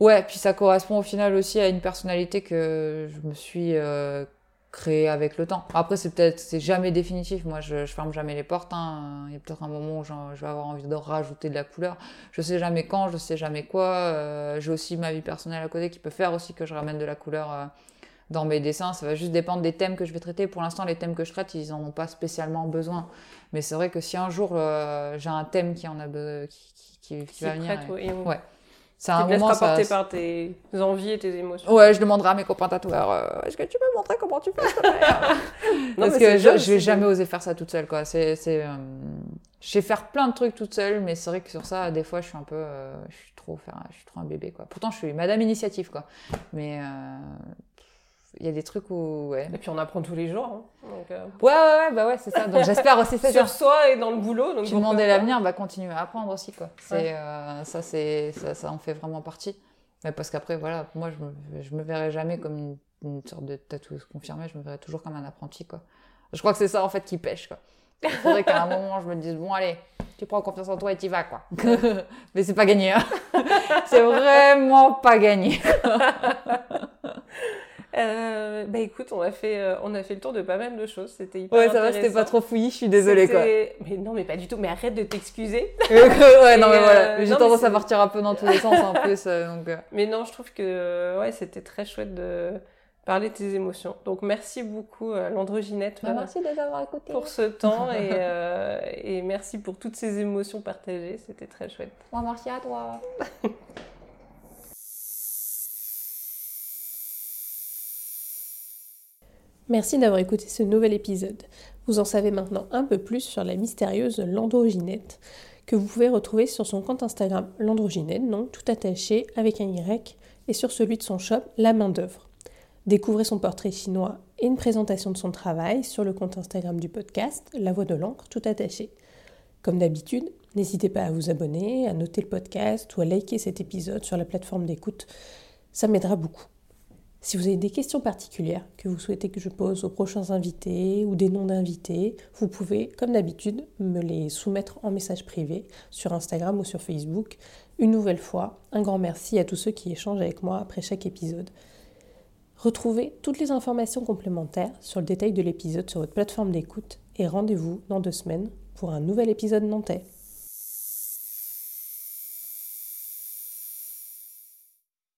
Ouais, puis ça correspond au final aussi à une personnalité que je me suis euh, créée avec le temps. Après, c'est peut-être, c'est jamais définitif. Moi, je, ferme jamais les portes. Hein. Il y a peut-être un moment où je vais avoir envie de rajouter de la couleur. Je sais jamais quand, je sais jamais quoi. Euh, j'ai aussi ma vie personnelle à côté qui peut faire aussi que je ramène de la couleur. Euh, dans mes dessins, ça va juste dépendre des thèmes que je vais traiter. Pour l'instant, les thèmes que je traite, ils n'en ont pas spécialement besoin. Mais c'est vrai que si un jour j'ai un thème qui en a qui, qui va venir. ouais. C'est un moment ça porter par tes envies et tes émotions. Ouais, je demanderai à mes copains tatoueurs euh, est-ce que tu peux montrer comment tu fais Parce que je, je vais jamais oser faire ça toute seule quoi. C'est c'est euh, je sais faire plein de trucs toute seule mais c'est vrai que sur ça des fois je suis un peu euh, je suis trop je suis trop un bébé quoi. Pourtant je suis madame initiative quoi. Mais il y a des trucs où ouais. Et puis on apprend tous les jours. Hein. Donc, euh, Ouais ouais ouais bah ouais c'est ça. Donc j'espère aussi ça. Sur soi et dans le boulot. Donc tu demandais l'avenir, va continuer à apprendre aussi quoi. C'est euh, ça c'est ça, ça, en fait vraiment partie. Mais parce qu'après voilà moi je me je me verrai jamais comme une, sorte de tatoueuse confirmée. Je me verrai toujours comme un apprenti quoi. Je crois que c'est ça en fait qui pêche quoi. Il faudrait qu'à un moment je me dise bon allez tu prends confiance en toi et tu vas quoi. Mais c'est pas gagné. Hein. c'est vraiment pas gagné. Euh, bah écoute, on a fait, euh, on a fait le tour de pas mal de choses. C'était hyper Ouais, ça va, c'était pas trop fouillis, je suis désolée quoi. Mais non, mais pas du tout. Mais arrête de t'excuser. ouais, non, mais voilà. Euh, j'ai tendance à partir un peu dans tous les sens en plus. donc, Mais non, je trouve que ouais, c'était très chouette de parler de tes émotions. Donc merci beaucoup l'androginette. Bah, merci de avoir écouté. Pour ce temps et, et merci pour toutes ces émotions partagées. C'était très chouette. Bon, merci à toi. Merci d'avoir écouté ce nouvel épisode. Vous en savez maintenant un peu plus sur la mystérieuse Landroginette, que vous pouvez retrouver sur son compte Instagram Landroginette, non tout attaché avec un Y, et sur celui de son shop La Main d'œuvre. Découvrez son portrait chinois et une présentation de son travail sur le compte Instagram du podcast La Voix de l'encre, tout attaché. Comme d'habitude, n'hésitez pas à vous abonner, à noter le podcast ou à liker cet épisode sur la plateforme d'écoute. Ça m'aidera beaucoup. Si vous avez des questions particulières que vous souhaitez que je pose aux prochains invités ou des noms d'invités, vous pouvez, comme d'habitude, me les soumettre en message privé sur Instagram ou sur Facebook. Une nouvelle fois, un grand merci à tous ceux qui échangent avec moi après chaque épisode. Retrouvez toutes les informations complémentaires sur le détail de l'épisode sur votre plateforme d'écoute et rendez-vous dans deux semaines pour un nouvel épisode nantais.